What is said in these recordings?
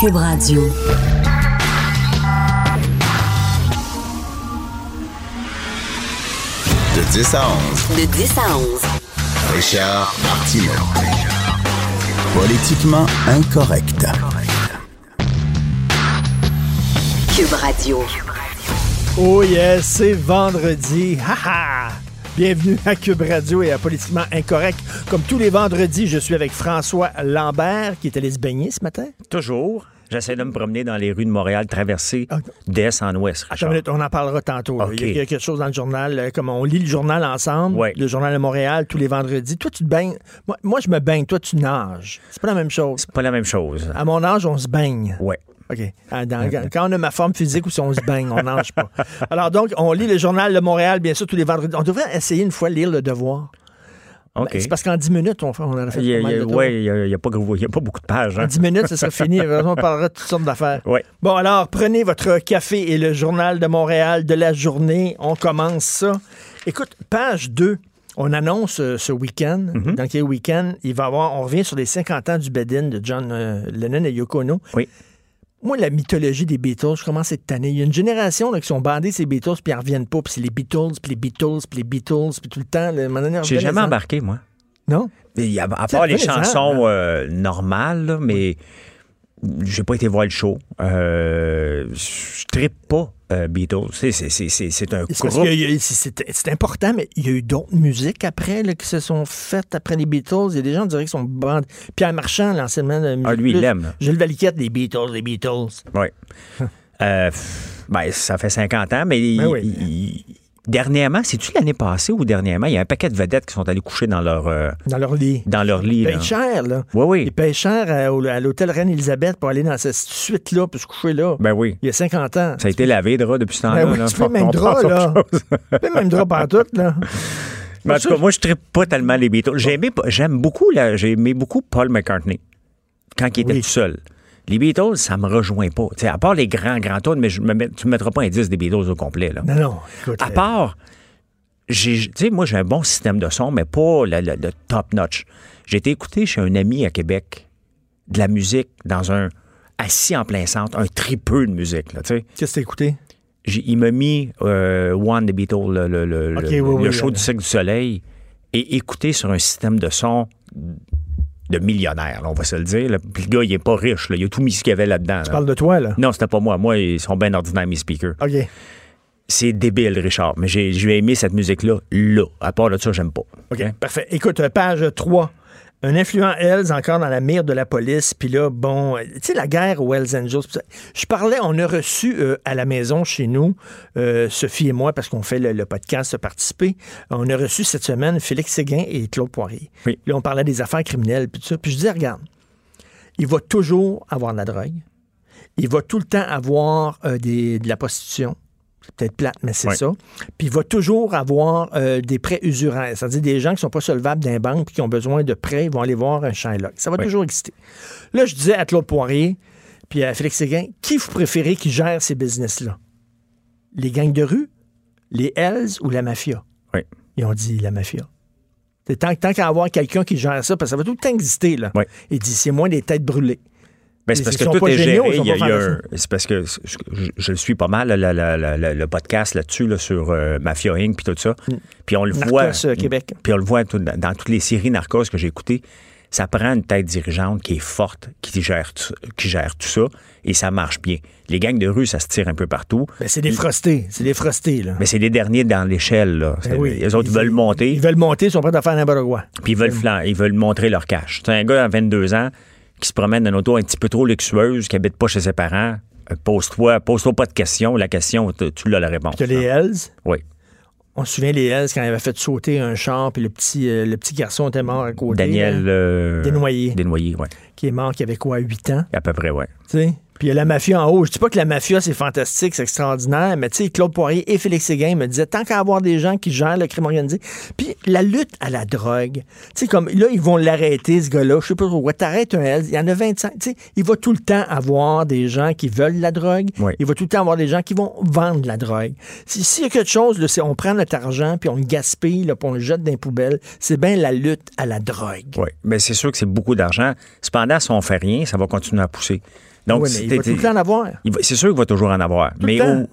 Cube Radio. De 10 à 11, De 10 à 11. Richard Martineau. Politiquement incorrect. Cube Radio. Oh yes, c'est vendredi. Ha ha! Bienvenue à Cube Radio et à Politiquement Incorrect. Comme tous les vendredis, je suis avec François Lambert qui est allé se baigner ce matin. Toujours. J'essaie de me promener dans les rues de Montréal, traverser Ok. d'est en ouest. Richard. minute, on en parlera tantôt. Il y a quelque chose dans le journal, euh, comme on lit le journal ensemble, Ouais. le journal de Montréal tous les vendredis. Toi, tu te baignes. Moi, moi, je me baigne, toi, tu nages. C'est pas la même chose. C'est pas la même chose. À mon âge, on se baigne. Ouais. OK. Ah, dans- quand on a ma forme physique ou si on se baigne, on nage pas. Alors donc, on lit le journal de Montréal, bien sûr, tous les vendredis. On devrait essayer une fois de lire le devoir. OK. Ben, c'est parce qu'en 10 minutes, on, on en a fait Il a, mal il y a- pas, beaucoup de pages. En Hein? 10 minutes, ce sera fini. On parlera de toutes sortes d'affaires. Ouais. Bon, alors, prenez votre café et le journal de Montréal de la journée. On commence ça. Écoute, page 2. On annonce euh, ce week-end, Mhm. dans quel week-end, il va avoir, on revient sur les 50 ans du Bedin de John euh, Lennon et Yoko Ono. Oui. Moi, la mythologie des Beatles, je commence à être tanné. Il y a une génération là, qui sont bandés ces Beatles, puis ils ne reviennent pas. Puis c'est les Beatles, puis les Beatles, puis les Beatles, puis tout le temps. J'ai jamais embarqué, moi. Non? Il a- à part les chansons euh, normales, là, mais j'ai pas été voir le show. Euh, je trippe pas euh, Beatles. C'est, c'est, c'est, c'est, un C'est groupe. important, mais il y a eu d'autres musiques après là, qui se sont faites après les Beatles. Il y a des gens, on dirait, qui sont bandés. Pierre Marchand, l'anciennement de Ah, lui, il l'aime. Gilles Valiquette, les Beatles, les Beatles. Oui. Euh, ben, ça fait 50 ans, mais il- Ben oui. il- il- dernièrement, c'est-tu l'année passée ou dernièrement, il y a un paquet de vedettes qui sont allés coucher dans leur, euh, Dans leur lit. dans leur lit. Ils là. payent cher, là. Oui, oui. Ils payent cher à, l'hôtel Reine-Élisabeth pour aller dans cette suite-là, pour se coucher là. Ben oui. Il y a 50 ans. Ça a été lavé, drap, depuis ce temps-là. Ben oui, là. tu fais même drap, là. Tu fais même drap partout, là. Mais en tout cas, moi, je ne pas tellement les Beatles. J'aime beaucoup, là, j'ai aimé beaucoup Paul McCartney quand il était Oui. tout seul. Les Beatles, ça me rejoint pas. À part les grands, grands tunes, mais je me tu ne mettras pas un 10 des Beatles au complet. Là. Non, non. Écoute, À euh, part, j'ai- tu sais, moi, j'ai un bon système de son, mais pas le, le- le top notch. J'ai été écouté chez un ami à Québec de la musique dans un assis en plein centre, un tripeux de musique. Qu'est-ce que t'as écouté? Il m'a mis euh, One des Beatles, le, le- le- Ok, le- oui, le oui, show euh, du Cirque du Soleil, et écouté sur un système de son de millionnaire, là, on va se le dire. là. Puis le gars, il est pas riche, là. il a tout mis ce qu'il y avait là-dedans. Tu parles de toi, là? Non, c'était pas moi. Moi, ils sont bien ordinaires, mes speakers. OK. C'est débile, Richard, mais j'ai aimé cette musique-là, là. À part de ça, j'aime pas. OK, parfait. Écoute, euh, page 3. Un influent Hells encore dans la mire de la police. Puis là, bon, tu sais, la guerre aux Hells Angels. Je parlais, on a reçu euh, à la maison chez nous, euh, Sophie et moi, parce qu'on fait le, le podcast participer, on a reçu cette semaine Félix Séguin et Claude Poirier. Oui. Là, on parlait des affaires criminelles, puis tout ça. Puis je disais, regarde, il va toujours avoir de la drogue. Il va tout le temps avoir euh, des, de la prostitution. Peut-être plate, mais c'est ça. Puis il va toujours avoir euh, des prêts usuraires, c'est-à-dire des gens qui sont pas solvables d'un banque puis qui ont besoin de prêts, ils vont aller voir un Shylock. Ça va toujours exister. Là, je disais à Claude Poirier puis à Félix Séguin, qui vous préférez qui gère ces business-là? Les gangs de rue, les Hells ou la mafia? Oui. Ils ont dit la mafia. C'est tant, tant qu'à avoir quelqu'un qui gère ça, parce que ça va tout le temps exister, là. Ouais. Il dit, c'est moins des têtes brûlées. Ben, c'est parce que tout est géniaux, géré. un- C'est parce que je, je- je le suis pas mal, la- la- la- la- le podcast là-dessus, là, sur euh, Mafia Inc. puis tout ça. Puis on le voit. euh, Québec. Puis on le voit tout- dans, dans toutes les séries Narcos que j'ai écoutées. Ça prend une tête dirigeante qui est forte, qui gère, tout- qui gère tout ça, et ça marche bien. Les gangs de rue, ça se tire un peu partout. Ben, c'est des frostés. C'est des frostés, là. Mais c'est les derniers dans l'échelle. Là. Ben oui. les autres, ils, veulent monter, Ils veulent monter, ils sont prêts à faire n'importe quoi. puis ils veulent, flan- ils veulent montrer leur cash. C'est un gars à 22 ans qui se promène dans une auto un petit peu trop luxueuse, qui habite pas chez ses parents. Euh, Pose-toi, pose-toi pas de questions. La question, tu tu l'as la réponse. Que les Hells, Oui. on se souvient les Hells quand ils avaient fait sauter un char, puis le petit, euh, le petit garçon était mort à côté. Daniel euh, Desnoyers. Desnoyers, oui. qui est mort, qui avait quoi, 8 ans, À peu près, oui. tu sais? Puis il y a la mafia en haut. Je dis pas que la mafia, c'est fantastique, c'est extraordinaire, mais tu sais, Claude Poirier et Félix Séguin me disaient, tant qu'à avoir des gens qui gèrent le crime organisé. Puis la lutte à la drogue, tu sais, comme là, ils vont l'arrêter, ce gars-là, je sais pas trop quoi. T'arrêtes un Hells, il y en a 25. Tu sais, il va tout le temps avoir des gens qui veulent la drogue. Oui. Il va tout le temps avoir des gens qui vont vendre la drogue. Si- S'il y a quelque chose, c'est on prend notre argent, puis on le gaspille, là, puis on le jette dans les poubelles, c'est bien la lutte à la drogue. Oui, mais c'est sûr que c'est beaucoup d'argent. Cependant, si on fait rien, ça va continuer à pousser. Donc, Oui, mais il va tout le temps en avoir. c'est sûr qu'il va toujours en avoir. mais au-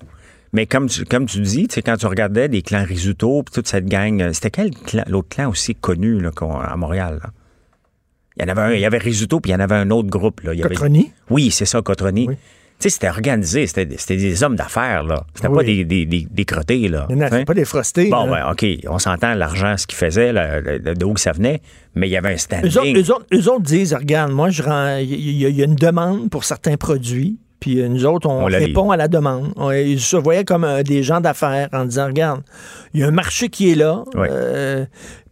mais comme tu, comme tu dis, quand tu regardais les clans Risuto, puis toute cette gang, euh, c'était quel clan, l'autre clan aussi connu là, à Montréal? là? Il y en avait un, il y avait Risuto, puis il y en avait un autre groupe. Là. Il y avait- Cotroni? Oui, c'est ça, Cotroni. Oui. Tu sais, c'était organisé, c'était, des hommes d'affaires, là. C'était Oui. pas des, des, des, des crottés, là. Non, Hein? pas des frostés. Bon, ben, OK, on s'entend l'argent, ce qu'ils faisaient, là, de de où ça venait, mais il y avait un standing. Eux autres, eux autres- eux autres disent, regarde, moi, je rends- il y, a- il y a une demande pour certains produits, puis euh, nous autres, on, répond à la demande. On- ils se voyaient comme euh, des gens d'affaires en disant, regarde, il y a un marché qui est là, Oui. euh,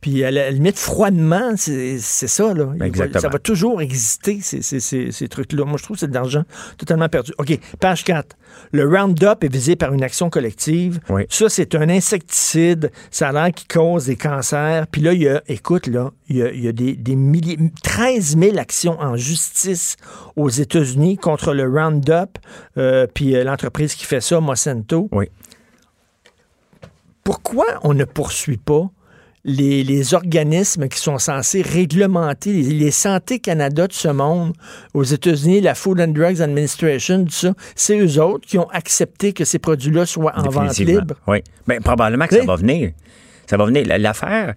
puis à la limite, froidement, c'est ça, là. Va- ça va toujours exister, ces, ces- ces- ces trucs-là. Moi, je trouve que c'est de l'argent totalement perdu. OK, page 4. Le Roundup est visé par une action collective. Oui. Ça, c'est un insecticide. Ça a l'air qui cause des cancers. Puis là, il y a, écoute, là, il y a, il y a des, des milliers, 13 000 actions en justice aux États-Unis contre le Roundup. Euh, puis euh, l'entreprise qui fait ça, Monsanto. Oui. Pourquoi on ne poursuit pas les, les organismes qui sont censés réglementer les, les Santé Canada de ce monde, aux États-Unis, la Food and Drugs Administration, tout ça, c'est eux autres qui ont accepté que ces produits-là soient en vente libre. Oui. Ben, probablement que ça va venir. Ça va venir. L'affaire,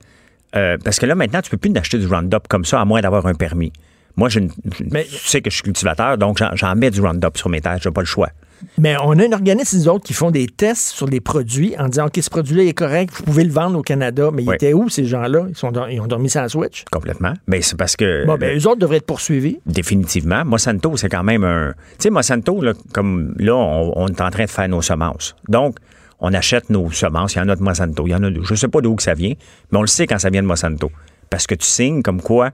euh, parce que là, maintenant, tu peux plus acheter du Roundup comme ça, à moins d'avoir un permis. Moi, je, je- Mais- tu sais que je suis cultivateur, donc j'en- j'en mets du Roundup sur mes terres. J'ai pas le choix. Mais on a un organisme, nous autres, qui font des tests sur les produits en disant, OK, ce produit-là est correct, vous pouvez le vendre au Canada. Mais ils étaient où, ces gens-là? Ils, sont ils ont dormi sans switch. Complètement. Mais c'est parce que. Bon, ben, le- eux autres devraient être poursuivis. Définitivement. Monsanto, c'est quand même un. Tu sais, Monsanto, là, comme là, on, on est en train de faire nos semences. Donc, on achète nos semences. Il y en a de Monsanto. Il y en a de- Je ne sais pas d'où que ça vient, mais on le sait quand ça vient de Monsanto. Parce que tu signes comme quoi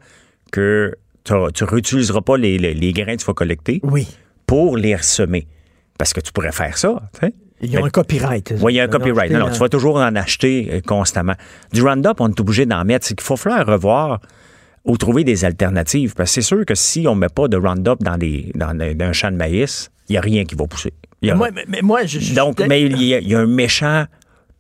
que tu ne réutiliseras pas les, les- les grains que tu vas collecter Oui. pour les ressemer. Parce que tu pourrais faire ça. Ils ont Mais- un copyright. oui, il y a un copyright. Non, non, tu vas toujours en acheter euh, constamment. Du Roundup, on est obligé d'en mettre. C'est qu'il faut falloir revoir ou trouver des alternatives. Parce que c'est sûr que si on ne met pas de Roundup dans, les, dans, un champ de maïs, il n'y a rien qui va pousser. Il y a- Moi, mais, mais moi, je, je- Donc, mais il y, a, il y a un méchant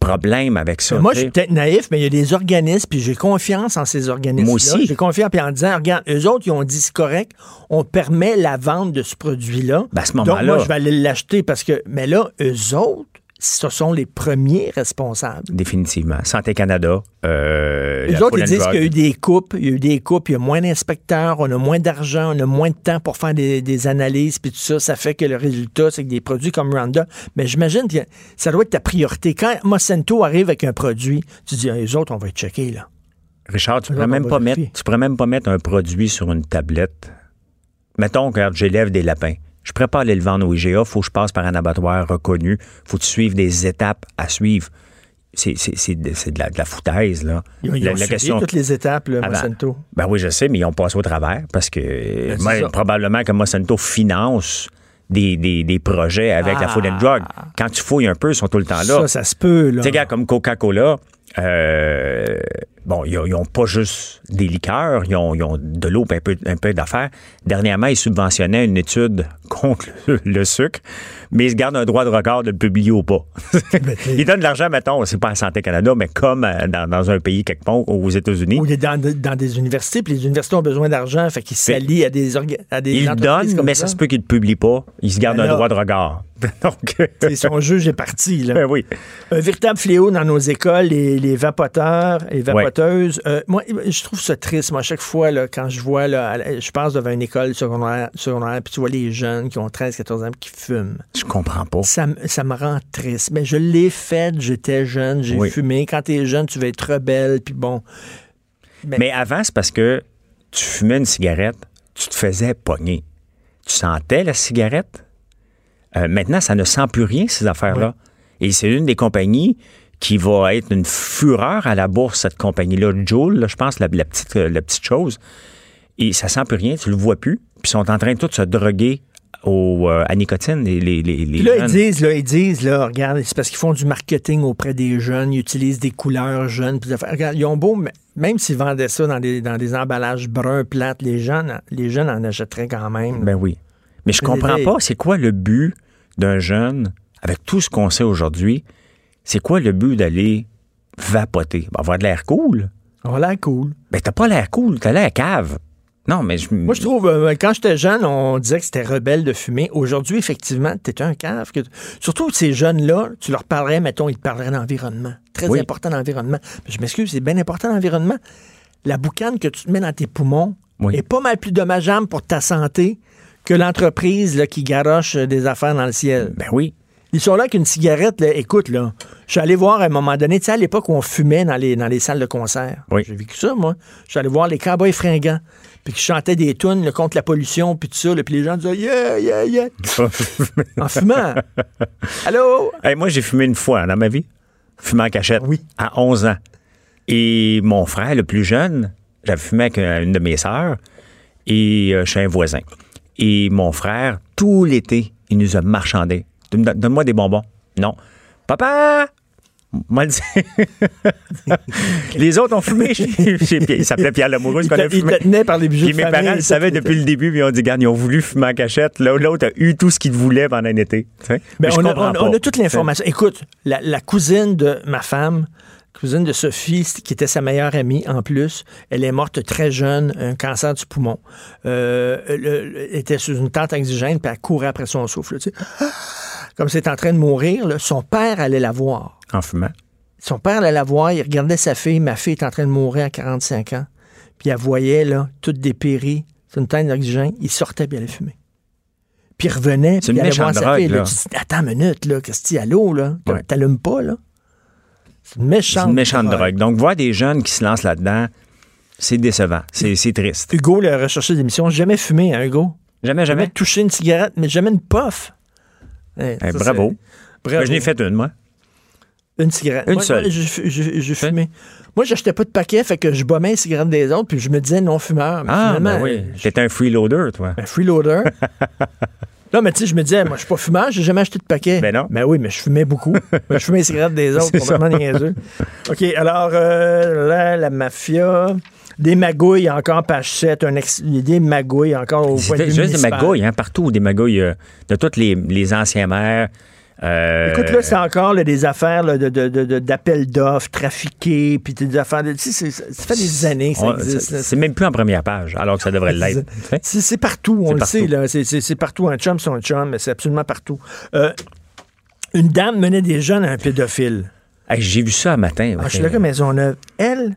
problème avec ça. moi, je suis peut-être naïf, mais il y a des organismes, puis j'ai confiance en ces organismes. Moi aussi. J'ai confiance, puis en disant, regarde, eux autres, ils ont dit c'est correct, on permet la vente de ce produit-là. Ben, à ce Donc, moment-là- moi, je vais aller l'acheter parce que. Mais là, eux autres, ce sont les premiers responsables. Définitivement. Santé Canada. Euh, Les autres, ils disent qu'il y a eu des coupes, il y a eu des coupes, il y a moins d'inspecteurs, on a moins d'argent, on a moins de temps pour faire des, des analyses, puis tout ça, ça fait que le résultat, c'est que des produits comme Roundup, mais j'imagine que ça doit être ta priorité. Quand Monsanto arrive avec un produit, tu dis, Ah, les autres, on va être checkés, là. Richard, tu pourrais même pas mettre, tu pourrais même pas mettre un produit sur une tablette. Mettons que regarde, j'élève des lapins. Je pas aller le vendre au IGA, faut que je passe par un abattoir reconnu, faut que tu suives des étapes à suivre. C'est, c'est, c'est de, c'est de la, de la foutaise, là. Ils ont, ils La- ont la suivi toutes les étapes, là, Avant. Monsanto? Ben oui, je sais, mais ils ont passé au travers parce que Ben, moi, probablement que Monsanto finance des, des, des projets avec la Food and Drug. Quand tu fouilles un peu, ils sont tout le temps là. Ah. Ça, ça se peut, là. Tu sais, gars, comme Coca-Cola, euh, bon, ils n'ont pas juste des liqueurs, ils ont, ils ont de l'eau et un peu, un peu d'affaires. Dernièrement, ils subventionnaient une étude contre le, le sucre, mais ils se gardent un droit de regard de le publier ou pas. ils donnent de l'argent, mettons, c'est pas à Santé Canada, mais comme euh, dans, dans un pays quelque part aux États-Unis. Ou il est dans, dans des universités, puis les universités ont besoin d'argent, fait qu'ils s'allient à des, à des donnent, comme mais ça se peut qu'ils ne le publient pas. Ils se gardent Ben un droit de regard. Donc, son juge est parti, là. ben oui. Un véritable fléau dans nos écoles, les, les vapoteurs, les vapoteuses. Euh, moi, je trouve ça triste, moi, à chaque fois, là, quand je vois, là, je passe devant une école secondaire, secondaire puis tu vois les jeunes qui ont 13, 14 ans qui fument. Je comprends pas. Ça, me- ça me rend triste. Mais je l'ai fait, j'étais jeune, j'ai Oui. fumé. Quand t'es jeune, tu vas être rebelle, puis bon. Mais avant, c'est parce que tu fumais une cigarette, tu te faisais pogner. Tu sentais la cigarette? Euh, maintenant, ça ne sent plus rien, ces affaires-là. Et c'est une des compagnies qui va être une fureur à la bourse, cette compagnie-là. Joule, là, je pense, la, la petite, euh, la petite chose. Et ça sent plus rien, tu le vois plus. Puis ils sont en train de tous se droguer au, euh, à nicotine, les, les, les, Puis là, ils jeunes. disent, là, ils disent, là, regarde, c'est parce qu'ils font du marketing auprès des jeunes, ils utilisent des couleurs jeunes. Puis regarde, ils ont beau, même s'ils vendaient ça dans des, dans des emballages bruns, plates, les jeunes, les jeunes en achèteraient quand même. Ben oui. Mais je comprends pas, c'est quoi le but d'un jeune, avec tout ce qu'on sait aujourd'hui, c'est quoi le but d'aller vapoter? Ben, avoir de l'air cool. On a l'air cool. Ben, t'as pas l'air cool, t'as l'air cave. Non, mais je. Moi, je trouve, euh, quand j'étais jeune, on disait que c'était rebelle de fumer. Aujourd'hui, effectivement, t'es un cave. Que... Surtout ces jeunes-là, tu leur parlerais, mettons, ils te parleraient d'environnement. Très Oui. important l'environnement. Je m'excuse, c'est bien important l'environnement. La boucane que tu te mets dans tes poumons Oui. est pas mal plus dommageable pour ta santé que l'entreprise qui garoche euh, des affaires dans le ciel. Ben oui. Ils sont là qu'une cigarette, là, écoute, là. Je suis allé voir à un moment donné, tu sais, à l'époque où on fumait dans les, dans les salles de concert. Oui. J'ai vécu ça, moi. Je suis allé voir les cowboys fringants, puis qui chantaient des tunes là, contre la pollution, puis tout ça, là, puis les gens disaient Yeah, yeah, yeah, en fumant. Allô? Hey, moi, j'ai fumé une fois dans ma vie. Fumé en cachette. Oui. À 11 ans. Et mon frère, le plus jeune, j'avais fumé avec euh, une de mes sœurs et euh, chez un voisin. Et mon frère, tout l'été, il nous a marchandé. Donne- Donne-moi des bonbons. Non. Papa! Moi. Les autres ont fumé chez, chez Pierre. Il s'appelait Pierre Lamoureux, Ils qu'on a te, ils fumé. te tenaient par les bijoux Puis de mes famille, parents le savaient depuis le début, puis ils ont dit, garde, ils ont voulu fumer en cachette. Là, L'autre a eu tout ce qu'il voulait pendant un été. Tu sais? Ben, on, a, comprends on- pas. on a toute l'information. Écoute, la, la cousine de ma femme, cousine de Sophie, qui était sa meilleure amie en plus, elle est morte très jeune, un cancer du poumon. Euh, le- le- elle était sous une tente oxygène, puis elle courait après son souffle. tu sais. Comme c'est en train de mourir, là, son père allait la voir. En fumant. Son père allait la voir, il regardait sa fille. Ma fille est en train de mourir à 45 ans. Puis elle voyait, là, toute dépérie, sur une tente d'oxygène. Il sortait, puis il allait fumer. Puis il revenait, C'est puis il une allait voir sa fille. drogue, là. Dis, attends une minute, là, qu'est-ce qu'il y a l'eau, là? Ouais. T'allumes pas, là? C'est une C'est méchante, une méchante drogue. Donc, voir des jeunes qui se lancent là-dedans, c'est décevant. C'est c'est triste. Hugo, le recherché d'émission, jamais fumé, hein, Hugo? Jamais, Jamais jamais. touché une cigarette, mais jamais une puff. Eh, Eh, ça, bravo. Bravo. Ben, je n'ai fait une, moi. Une cigarette. Une Moi, seule. j'ai fumé. Moi, j'achetais pas de paquet, fait que je bombais les cigarettes des autres, puis je me disais non-fumeur. Mais Ah, ben oui. je- J'étais un freeloader, toi. Un freeloader. non, mais tu sais, je me disais, moi, je suis pas fumeur, j'ai jamais acheté de paquet. Ben non. Ben oui, mais je fumais beaucoup. Je fumais les cigarettes des autres, complètement niaiseux. OK, alors, euh, là, la mafia. Des magouilles encore, page 7. Un ex- des magouilles encore au point de vue juste des magouilles, hein, partout, des magouilles euh, de tous les, les anciens maires. Euh, Écoute, là, c'est encore là, des affaires là, de, de, d'appels d'offres trafiqués, puis des affaires de... Tu sais, c'est- ça fait des années que ça on- existe. c'est même plus en première page, alors que ça devrait l'être. C'est partout, on C'est le partout. sait, là. C'est- partout. Un chum, c'est un chum, mais c'est absolument partout. Euh, une dame menait des jeunes à un pédophile. Hey, J'ai vu ça un matin. Ah, je suis là comme Maisonneuve. Elle,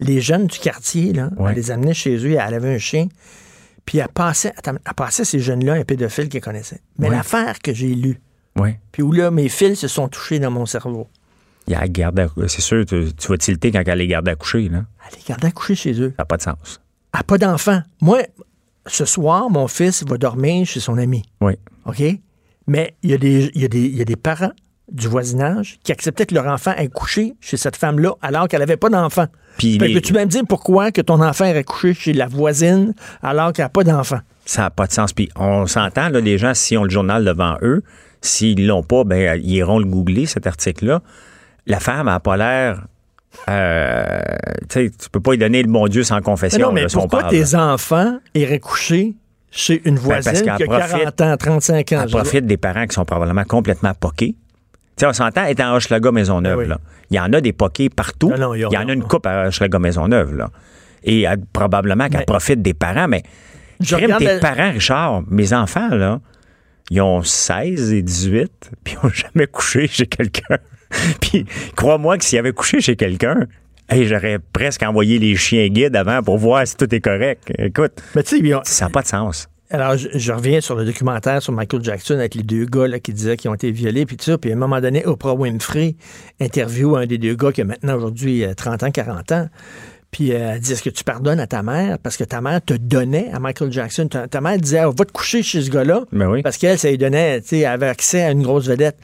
les jeunes du quartier, là, Ouais. elle les amenait chez eux, elle avait un chien, puis elle passait, attends, elle passait ces jeunes-là à un pédophile qu'elle connaissait. Mais Ouais. l'affaire que j'ai lue, puis où là, mes fils se sont touchés dans mon cerveau, Il y a la garde à- C'est sûr, tu, tu vas tilter quand elle est garde à coucher. Là. elle les gardait couchés chez eux. Ça n'a pas de sens. Elle n'a pas d'enfant. Moi, ce soir, mon fils va dormir chez son ami. Oui. OK? Mais il y, a des- il y, a des- il y a des parents du voisinage qui acceptaient que leur enfant ait couché chez cette femme-là alors qu'elle n'avait pas d'enfant. Puis que les- Peux-tu même dire pourquoi que ton enfant ait couché chez la voisine alors qu'elle n'a pas d'enfant? ça n'a pas de sens. Puis on s'entend, là, les gens, s'ils ont le journal devant eux, s'ils l'ont pas, ben, ils iront le googler, cet article-là. La femme n'a pas l'air. Euh, tu sais, tu peux pas lui donner le bon Dieu sans Mais confession. non, mais là, pourquoi parle, tes là. enfants iraient coucher chez une Ben, parce voisine qui a qu'elle 40 profite- ans, 35 ans? Elle profite des parents qui sont probablement complètement poqués. Sais, on s'entend, être en Hochelaga Maisonneuve, Ben oui. là. Il y en a des poqués partout. Non, non, il y en a une coupe à Hochelaga Maisonneuve, là. Et elle- probablement qu'elle profite des parents, mais Je crime tes la- parents, Richard, mes enfants, là, ils ont 16 et 18, puis ils n'ont jamais couché chez quelqu'un. puis crois-moi que s'ils avaient couché chez quelqu'un, hey, j'aurais presque envoyé les chiens guides avant pour voir si tout est correct. Écoute, Mais tu sais, ça n'a pas de sens. Alors, je, je reviens sur le documentaire sur Michael Jackson avec les deux gars là, qui disaient qu'ils ont été violés, puis tout ça. Puis à un moment donné, Oprah Winfrey interview un des deux gars qui a maintenant aujourd'hui euh, 30 ans, 40 ans. Puis euh, elle dit Est-ce que tu pardonnes à ta mère? Parce que ta mère te donnait à Michael Jackson. Ta, ta mère disait Ah, Va te coucher chez ce gars-là. Ben oui. Parce qu'elle, ça lui donnait, tu sais, elle avait accès à une grosse vedette.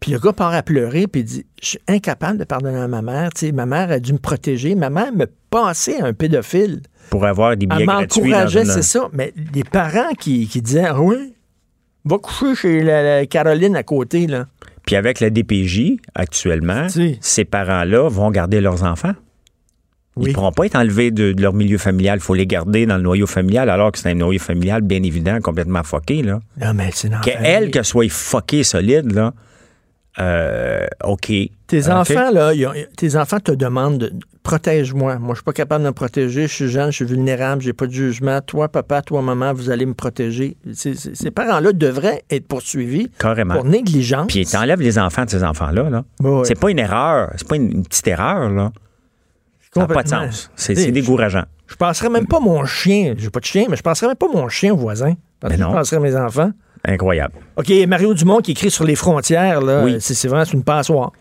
Puis le gars part à pleurer, puis il dit Je suis incapable de pardonner à ma mère. Tu sais, ma mère a dû me protéger. Ma mère me passait à un pédophile. Pour avoir des billets Elle m'encourageait, c'est ça. Mais les parents qui, qui disaient Ah oui, va coucher chez la, la Caroline à côté, là. Puis avec la DPJ, actuellement, Si. ces parents-là vont garder leurs enfants. Ils Oui. ne pourront pas être enlevés de, de leur milieu familial. Il faut les garder dans le noyau familial, alors que c'est un noyau familial bien évident, complètement fucké. Là. Non, mais c'est Qu'elle, qu'elle soit fuckée solide, là, euh, OK. Tes enfants, là, ils ont- tes enfants te demandent de- protège-moi. Moi, je suis pas capable de me protéger. Je suis jeune, je suis vulnérable, j'ai pas de jugement. Toi, papa, toi, maman, vous allez me protéger. Ces, parents-là devraient être poursuivis Carrément. pour négligence. Puis t'enlèves les enfants de ces enfants-là. Là. Ouais, ouais. C'est pas une erreur. C'est pas une, une petite erreur. là. Ça n'a pas de sens. C'est décourageant. Je passerais même pas mon chien. J'ai pas de chien, mais je passerais même pas mon chien au voisin. Parce Mais que non. Je passerais mes enfants. Incroyable. OK, Mario Dumont qui écrit sur les frontières, là, Oui. c'est c'est vraiment c'est une passoire.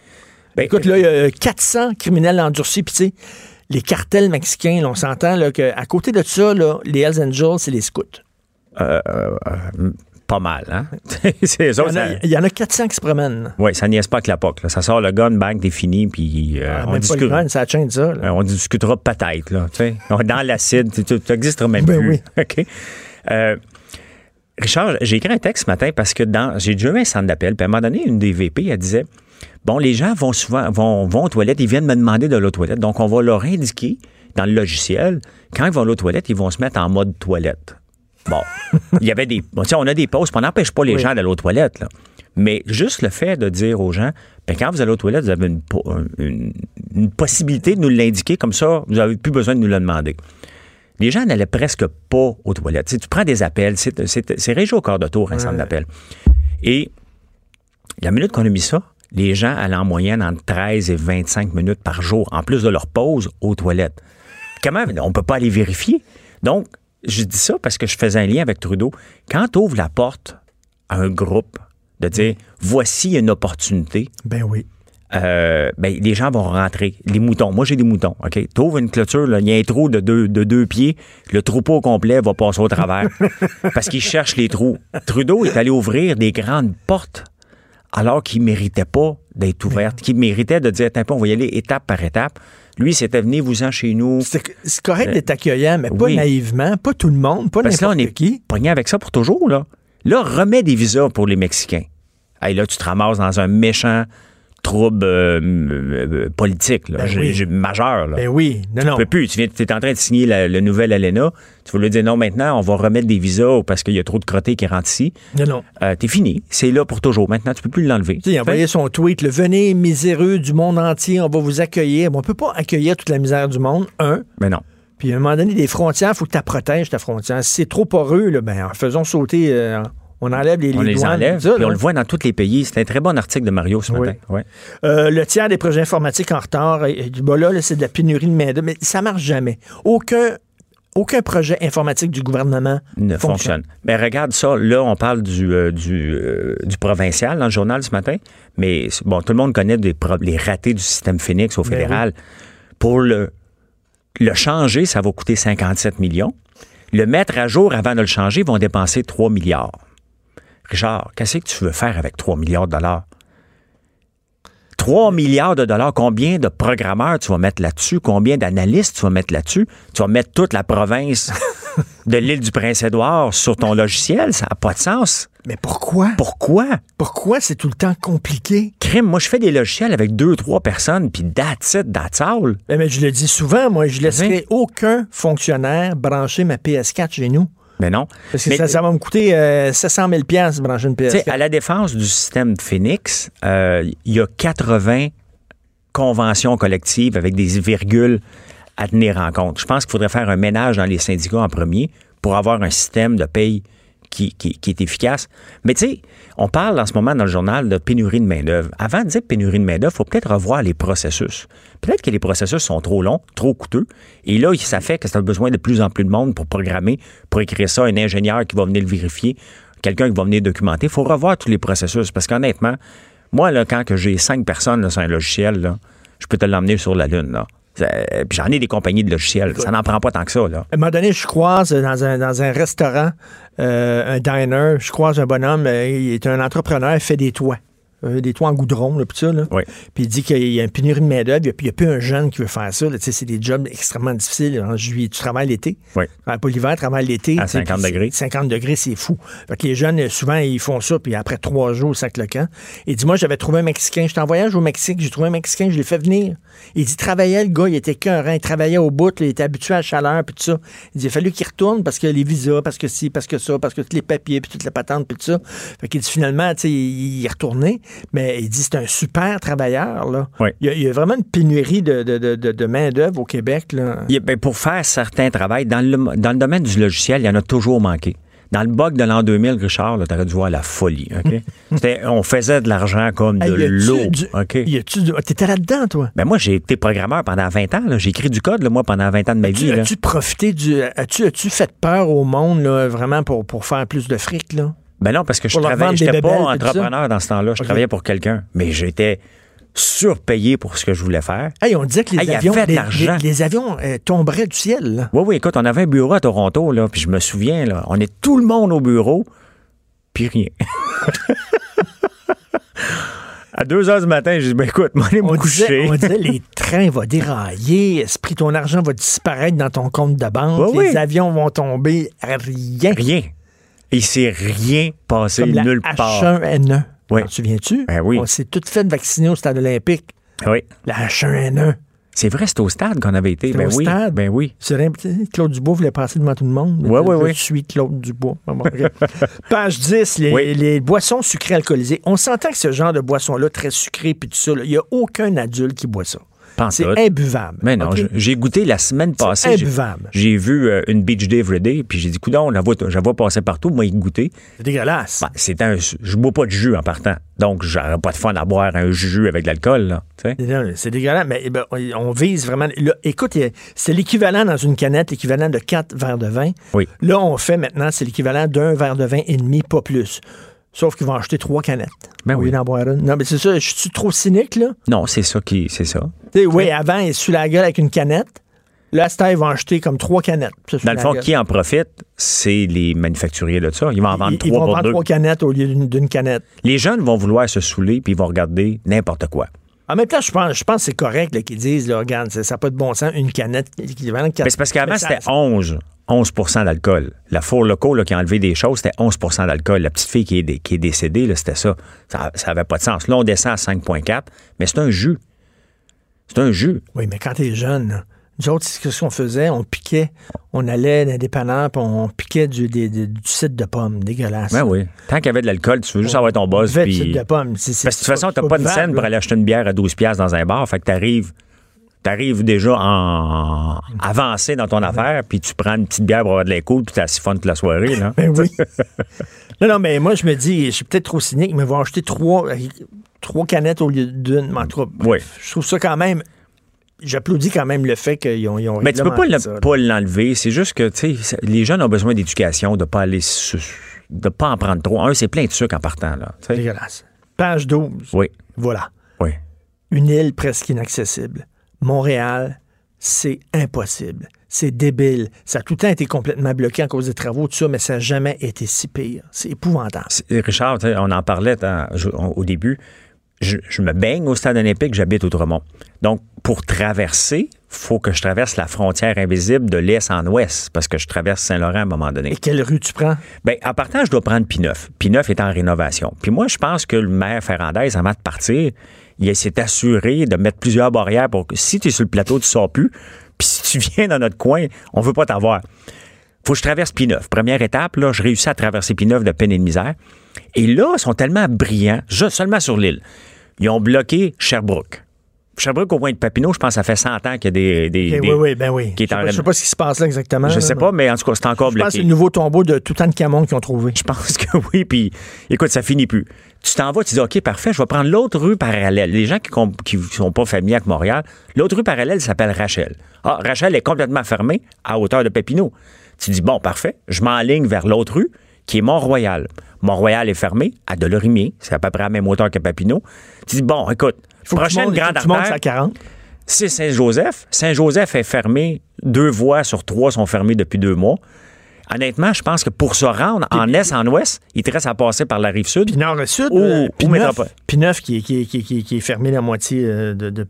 Ben, Écoute, là, il y a 400 criminels endurcis, puis tu sais, les cartels mexicains, là, on s'entend là, qu'à côté de ça, là, les Hells Angels, c'est les scouts. euh, euh, euh, pas mal, hein? Il y, en a, ça- il y en a 400 qui se promènent. Oui, ça niaise pas avec la POC. là. Ça sort le gun, bang, t'es fini, puis euh, Ah, on, discute- ça change ça. euh, on discutera peut-être. Là, tu sais. On est dans l'acide, tu n'existeras même Ben plus. oui. OK? Richard, j'ai écrit un texte ce matin parce que dans j'ai déjà eu un centre d'appel, puis à un moment donné, une des VP, elle disait Bon, les gens vont souvent vont, vont aux toilettes, ils viennent me demander de l'eau toilette. Donc, on va leur indiquer dans le logiciel, quand ils vont aux toilettes, ils vont se mettre en mode toilette. Bon, il y avait des. Bon, on a des pauses, on n'empêche pas les Oui. gens d'aller aux toilettes. Là. Mais juste le fait de dire aux gens, ben, quand vous allez aux toilettes, vous avez une- une possibilité de nous l'indiquer, comme ça, vous n'avez plus besoin de nous le demander. Les gens n'allaient presque pas aux toilettes. Tu, sais, tu prends des appels, c'est, régi au quart de tour, un centre d'appel. Et la minute qu'on a mis ça, les gens allaient en moyenne entre 13 et 25 minutes par jour, en plus de leur pause aux toilettes. Comment? On ne peut pas aller vérifier? Donc, je dis ça parce que je faisais un lien avec Trudeau. Quand tu ouvres la porte à un groupe, de dire voici une opportunité, Ben oui. Euh, ben, les gens vont rentrer. Les moutons. Moi, j'ai des moutons. OK? Tu ouvres une clôture, là, il y a un trou de deux, de deux pieds. Le troupeau au complet va passer au travers. parce qu'il cherche les trous. Trudeau est allé ouvrir des grandes portes alors qu'il ne méritait pas d'être ouverte, qu'il méritait de dire, on va y aller étape par étape. Lui, c'était venu vous-en chez nous. C'est correct d'être accueillant, mais pas oui. naïvement, pas tout le monde, pas Parce que là, on n'importe est qui. pogné avec ça pour toujours, là. Là, remets des visas pour les Mexicains. Hey, là, tu te ramasses dans un méchant trouble euh, euh, politique, là, Ben oui. majeur. Là. Ben oui. Non, non. Tu peux plus. Tu es en train de signer la- le nouvel ALENA. Tu vas lui dire non, maintenant, on va remettre des visas parce qu'il y a trop de crottés qui rentrent ici. Non, non. Euh, T'es fini. C'est là pour toujours. Maintenant, tu peux plus l'enlever. Il a envoyé son tweet, le venez miséreux du monde entier, on va vous accueillir. Bon, on peut pas accueillir toute la misère du monde, un. Mais non. Puis à un moment donné, des frontières, il faut que tu protèges, ta frontière. Si c'est trop poreux, là, ben, faisons sauter, euh, on enlève les, On les les douanes, enlève. tout ça, puis on le voit dans tous les pays. C'est un très bon article de Mario ce Oui. matin. Ouais. Euh, le tiers des projets informatiques en retard, et, et, bon, là, là, c'est de la pénurie de main-d'œuvre, mais ça marche jamais. Aucun, aucun projet informatique du gouvernement ne fonctionne. Mais regarde ça, là, on parle du, euh, du, euh, du provincial dans le journal ce matin, mais bon, tout le monde connaît des les ratés du système Phoenix au Ben fédéral. Pour le, le changer, ça va coûter 57 millions. Le mettre à jour avant de le changer, ils vont dépenser 3 milliards. Richard, qu'est-ce que tu veux faire avec 3 milliards de dollars? 3 milliards de dollars, combien de programmeurs tu vas mettre là-dessus? Combien d'analystes tu vas mettre là-dessus? Tu vas mettre toute la province de l'île du Prince-Édouard sur ton logiciel? Ça n'a pas de sens. Mais pourquoi? Pourquoi? Pourquoi c'est tout le temps compliqué? Crime, moi, je fais des logiciels avec deux, trois personnes, puis that's it, that's all. Ben, mais je le dis souvent, moi, je laisserai aucun fonctionnaire brancher ma PS4 chez nous. Mais non. Parce que Mais- ça, ça va me coûter euh, 700 000 de brancher une PS4. à la défense du système Phoenix, euh, il y a 80 conventions collectives avec des virgules à tenir en compte. Je pense qu'il faudrait faire un ménage dans les syndicats en premier pour avoir un système de paye qui, qui- qui est efficace. Mais tu sais, on parle en ce moment dans le journal de pénurie de main-d'œuvre. Avant de dire pénurie de main-d'œuvre, il faut peut-être revoir les processus. Peut-être que les processus sont trop longs, trop coûteux. Et là, ça fait que ça a besoin de plus en plus de monde pour programmer, pour écrire ça, un ingénieur qui va venir le vérifier, quelqu'un qui va venir documenter. Il faut revoir tous les processus. Parce qu'honnêtement, moi, là, quand que j'ai cinq personnes là, sur un logiciel, là, je peux te l'emmener sur la Lune. Là. J'en ai des compagnies de logiciels. Ça n'en prend pas tant que ça. Là. À un moment donné, je croise dans un, dans un restaurant, euh, un diner, je croise un bonhomme, euh, il est un entrepreneur, il fait des toits. Euh, des toits en goudron, là, puis ça, là. Oui. Puis il dit qu'il y a une pénurie de main-d'œuvre, puis il n'y a plus un jeune qui veut faire ça. là. Tu sais, C'est des jobs extrêmement difficiles. En juillet, tu travailles l'été. Oui. Pas l'hiver, tu travailles l'été. À tu sais, 50 puis degrés. 50 degrés, c'est fou. Fait que les jeunes, souvent, ils font ça, puis après trois jours, sac le camp. Il dit, moi, j'avais trouvé un Mexicain. J'étais en voyage au Mexique, j'ai trouvé un Mexicain, je l'ai fait venir. Il dit, travaillait, le gars, il était cœurant, il travaillait au bout, là, il était habitué à la chaleur, puis tout ça. Il dit, il a fallu qu'il retourne parce que les visas, parce que ci, parce que ça, parce que tous les papiers, puis toutes les patentes, puis tout ça. Fait qu'il dit, finalement, tu sais, il est retourné. Mais il dit c'est un super travailleur. Là. Oui. Il, y a, il y a vraiment une pénurie de, de, de, main-d'œuvre au Québec. Là. Il ben, pour faire certains travaux, dans le, dans le domaine du logiciel, il y en a toujours manqué. Dans le bug de l'an 2000, Richard, tu aurais dû voir la folie. OK? C'était- on faisait de l'argent comme Hey, de l'eau. a-tu du- T'étais là-dedans, toi? Ben moi, j'ai été programmeur pendant 20 ans. J'ai écrit du code, là, moi, pendant 20 ans de ma vie. Tu- là. As-tu profité du. As-tu as fait peur au monde, là, vraiment, pour, pour faire plus de fric, là? Ben non, parce que je travaillais, j'étais pas entrepreneur dans ce temps-là. Je travaillais pour quelqu'un. Mais j'étais surpayé pour ce que je voulais faire. Hey, on disait que les Hey, avions, les, l'argent. les- les avions euh, tomberaient du ciel. là. Oui, oui, écoute, on avait un bureau à Toronto, là, puis je me souviens, là, on est tout le monde au bureau, puis rien. à 2 heures du matin, j'ai dit, ben écoute, moi, aller me On coucher. disait, on disait les trains vont dérailler, esprit, ton argent va disparaître dans ton compte de banque, Oui, les oui. avions vont tomber, rien. Rien. Et il s'est rien passé Comme la nulle part. H1N1. Oui. T'en souviens-tu? Ben oui. On s'est toutes fait vacciner au stade olympique. Oui. La H1N1. C'est vrai, c'était au stade qu'on avait été. Ben au oui. stade? Ben oui. C'est vrai, tu Claude Dubois voulait passer devant tout le monde. Ouais, ouais, je ouais. suis Claude Dubois. Page 10, les, Oui. les boissons sucrées alcoolisées. On s'entend que ce genre de boisson-là, très sucrée, puis tout ça, il n'y a aucun adulte qui boit ça. C'est imbuvable. Mais non, j'ai goûté la semaine passée. imbuvable. J'ai vu euh, une Beach Day Everyday, puis j'ai dit, coudon, la vois, je la vois passer partout, moi, y goûter. C'est dégueulasse. Ben, c'est un, je bois pas de jus en partant. Donc, j'aurais pas de fun à boire un jus avec de l'alcool, C'est dégueulasse, mais eh ben, on vise vraiment. là, écoute, c'est l'équivalent dans une canette, l'équivalent de quatre verres de vin. Oui. Là, on fait maintenant, c'est l'équivalent d'un verre de vin et demi, pas plus. Sauf qu'ils vont acheter trois canettes. Ben oui. lieu d'en boire une. Non, mais c'est ça, je suis trop cynique, là? Non, c'est ça qui, c'est ça. Tu sais, oui, avant, ils se la gueule avec une canette. Là, ils vont acheter comme trois canettes. Dans le fond, gueule. qui en profite, c'est les manufacturiers de ça. Ils vont en vendre Ils, ils trois vont pour vendre deux. trois canettes au lieu d'une canette. Les jeunes vont vouloir se saouler puis ils vont regarder n'importe quoi. En même temps, je pense, je pense que c'est correct qu'ils disent, là, regarde, ça n'a pas de bon sens, une canette équivalent de quatre. Mais c'est parce qu'avant, c'était 11. 11% d'alcool. La Four Loco là, qui a enlevé des choses, c'était 11% d'alcool. La petite fille qui est, dé- qui est décédée, là, c'était ça. Ça n'avait pas de sens. Là, on descend à 5,4, mais c'est un jus. C'est un jus. Oui, mais quand t'es jeune, là, nous autres, c'est ce qu'on faisait, on piquait, on allait dans des dépanneurs, puis on piquait du, des- des- du cidre de pomme, dégueulasse. Ben oui. Tant qu'il y avait de l'alcool, tu veux juste avoir ton buzz. Du cidre de pomme. C'est- c'est- Parce que de toute façon, t'as pas de buvable, scène pour aller acheter une bière à 12 piastres dans un bar. Fait que t'arrives, t'arrives déjà en avancé dans ton affaire, puis tu prends une petite bière pour avoir de l'écoute, puis t'as siphonne toute la soirée, là. Ben oui. non, non, mais moi, je me dis, je suis peut-être trop cynique, mais ils vont acheter trois, trois canettes au lieu d'une. Oui. je trouve ça quand même. J'applaudis quand même le fait qu'ils ont, ils ont Mais tu peux pas, le- l'enlever. C'est juste que, tu sais, les jeunes ont besoin d'éducation, de pas aller de pas en prendre trop. Un, c'est plein de sucre en partant, là. tu. Dégueulasse. Page 12. Oui, Voilà. oui. Une île presque inaccessible. Montréal, c'est impossible. C'est débile. Ça a tout le temps été complètement bloqué à cause des travaux, tout ça, mais ça n'a jamais été si pire. C'est épouvantable. Richard, on en parlait je- on- au début. Je, je me baigne au stade olympique, j'habite Outremont. Donc, pour traverser, faut que je traverse la frontière invisible de l'est en ouest, parce que je traverse Saint-Laurent à un moment donné. Et quelle rue tu prends? Bien, en partant, je dois prendre P9. P9 est en rénovation. Puis moi, je pense que le maire Ferrandez, avant de partir, il s'est assuré de mettre plusieurs barrières pour que si tu es sur le plateau, tu ne sors plus. Puis si tu viens dans notre coin, on veut pas t'avoir. Faut que je traverse P9. Première étape, là, je réussis à traverser P9 de peine et de misère. Et là, ils sont tellement brillants, juste seulement sur l'île. Ils ont bloqué Sherbrooke. Sherbrooke, au point de Papineau, je pense que ça fait 100 ans qu'il y a des... des- des- oui, oui, ben oui. qui est je sais pas, je sais pas ce qui se passe là exactement. Je là, sais pas, mais en tout cas, c'est encore Je pense que bloqué. c'est le nouveau tombeau de Toutankhamon qu'ils ont trouvé. Je pense que oui. Puis, écoute, ça finit plus. Tu t'en vas, tu dis, OK, parfait, je vais prendre l'autre rue parallèle. Les gens qui ne sont pas familiers avec Montréal, l'autre rue parallèle s'appelle Rachel. Ah, Rachel est complètement fermée à hauteur de Papineau. Tu dis, bon, parfait, je m'enligne vers l'autre rue qui est Mont-Royal. Mont-Royal est fermé à Delorimier, c'est à peu près à la même hauteur que Papineau. Tu dis, bon, écoute, Faut prochaine grande que tu artère, à 40. c'est Saint-Joseph. Saint-Joseph est fermé. Deux voies sur trois sont fermées depuis deux mois. Honnêtement, je pense que pour se rendre en est, en ouest, il te reste à passer par la rive sud. Puis nord sud, Ou- euh, ou puis neuf, métropole. puis neuf qui, est- qui, qui, qui, fermé la moitié euh, de, de,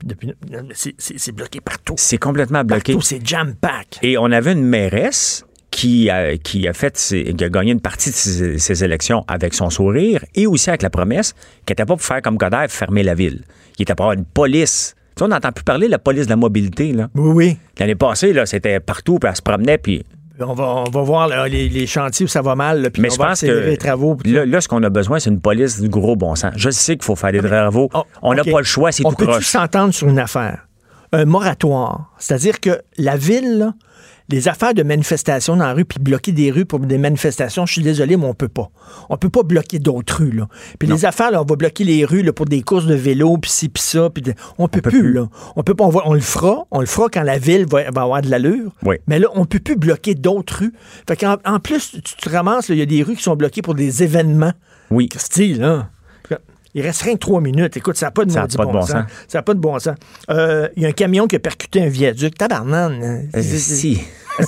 c'est- bloqué partout. C'est complètement bloqué. Partout, c'est jam-pack. Et on avait une mairesse qui a, qui a fait ses- qui a gagné une partie de ses, ses élections avec son sourire et aussi avec la promesse qu'elle n'était pas pour faire comme Coderre, fermer la ville. Il était pour avoir une police. Tu sais, on n'entend plus parler de la police de la mobilité. Là. Oui, oui. L'année passée, là, c'était partout, puis elle se promenait, puis On va, on va voir là, les, les chantiers où ça va mal, là, puis Mais on je va pense que les travaux. là, là, ce qu'on a besoin, c'est une police du gros bon sens. Je sais qu'il faut faire des travaux. Oh, On n'a pas le choix, c'est On tout peut croche. s'entendre sur une affaire? Un moratoire. C'est-à-dire que la ville, les affaires de manifestation dans la rue, puis bloquer des rues pour des manifestations, je suis désolé, mais on peut pas. On peut pas bloquer d'autres rues, là. Puis les affaires, là, on va bloquer les rues là, pour des courses de vélo, puis ci, puis ça, puis de- on peut, peut plus, plus. là. On peut pas, on, va- on le fera, on le fera quand la ville va, va avoir de l'allure. Oui. Mais là, on peut plus bloquer d'autres rues. Fait qu'en en plus, tu te ramasses, il y a des rues qui sont bloquées pour des événements. Oui. Style, là? Il reste rien que trois minutes. Écoute, ça n'a pas de Ça a pas de bon sens. Ça n'a pas de bon sens. Euh, Il y a un camion qui a percuté un viaduc. Tabarnane. hein. Euh, si.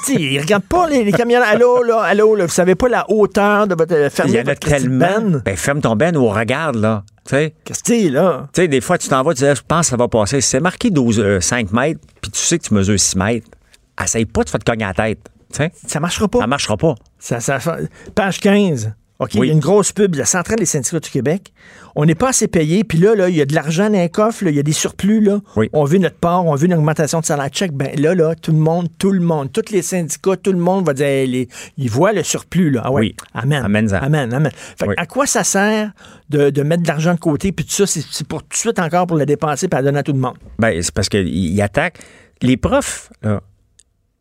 Ils regardent pas les, les camions. Allô, là, allô, là. Vous savez pas la hauteur de votre Il ferme y en a tellement. Ben, ferme ton ben ou regarde, là. Tu sais, Qu'est-ce que là? Tu sais, des fois, tu t'en vas, tu dis, je pense que ça va passer. C'est marqué 12, euh, 5 mètres, puis tu sais que tu mesures 6 mètres, essaye pas de faire te cogner la tête. Tu sais, Ça marchera pas. ça marchera pas. Ça, ça- page 15. OK, Oui. il y a une grosse pub de la Centrale des syndicats du Québec. On n'est pas assez payé, puis là, là, il y a de l'argent dans les coffres, là, il y a des surplus, là. Oui. On veut notre part, on veut une augmentation de salaire check. Ben là, là, tout le monde, tout le monde, tous les syndicats, tout le monde va dire, hey, les- ils voient le surplus, là. Ah ouais. Oui. Amen. Amène-en. Amen, amen. Fait Oui. à quoi ça sert de, de mettre de l'argent de côté, puis tout ça, c'est pour tout de suite encore pour le dépenser, puis à donner à tout le monde? Ben, c'est parce qu'ils attaquent. Les profs, là,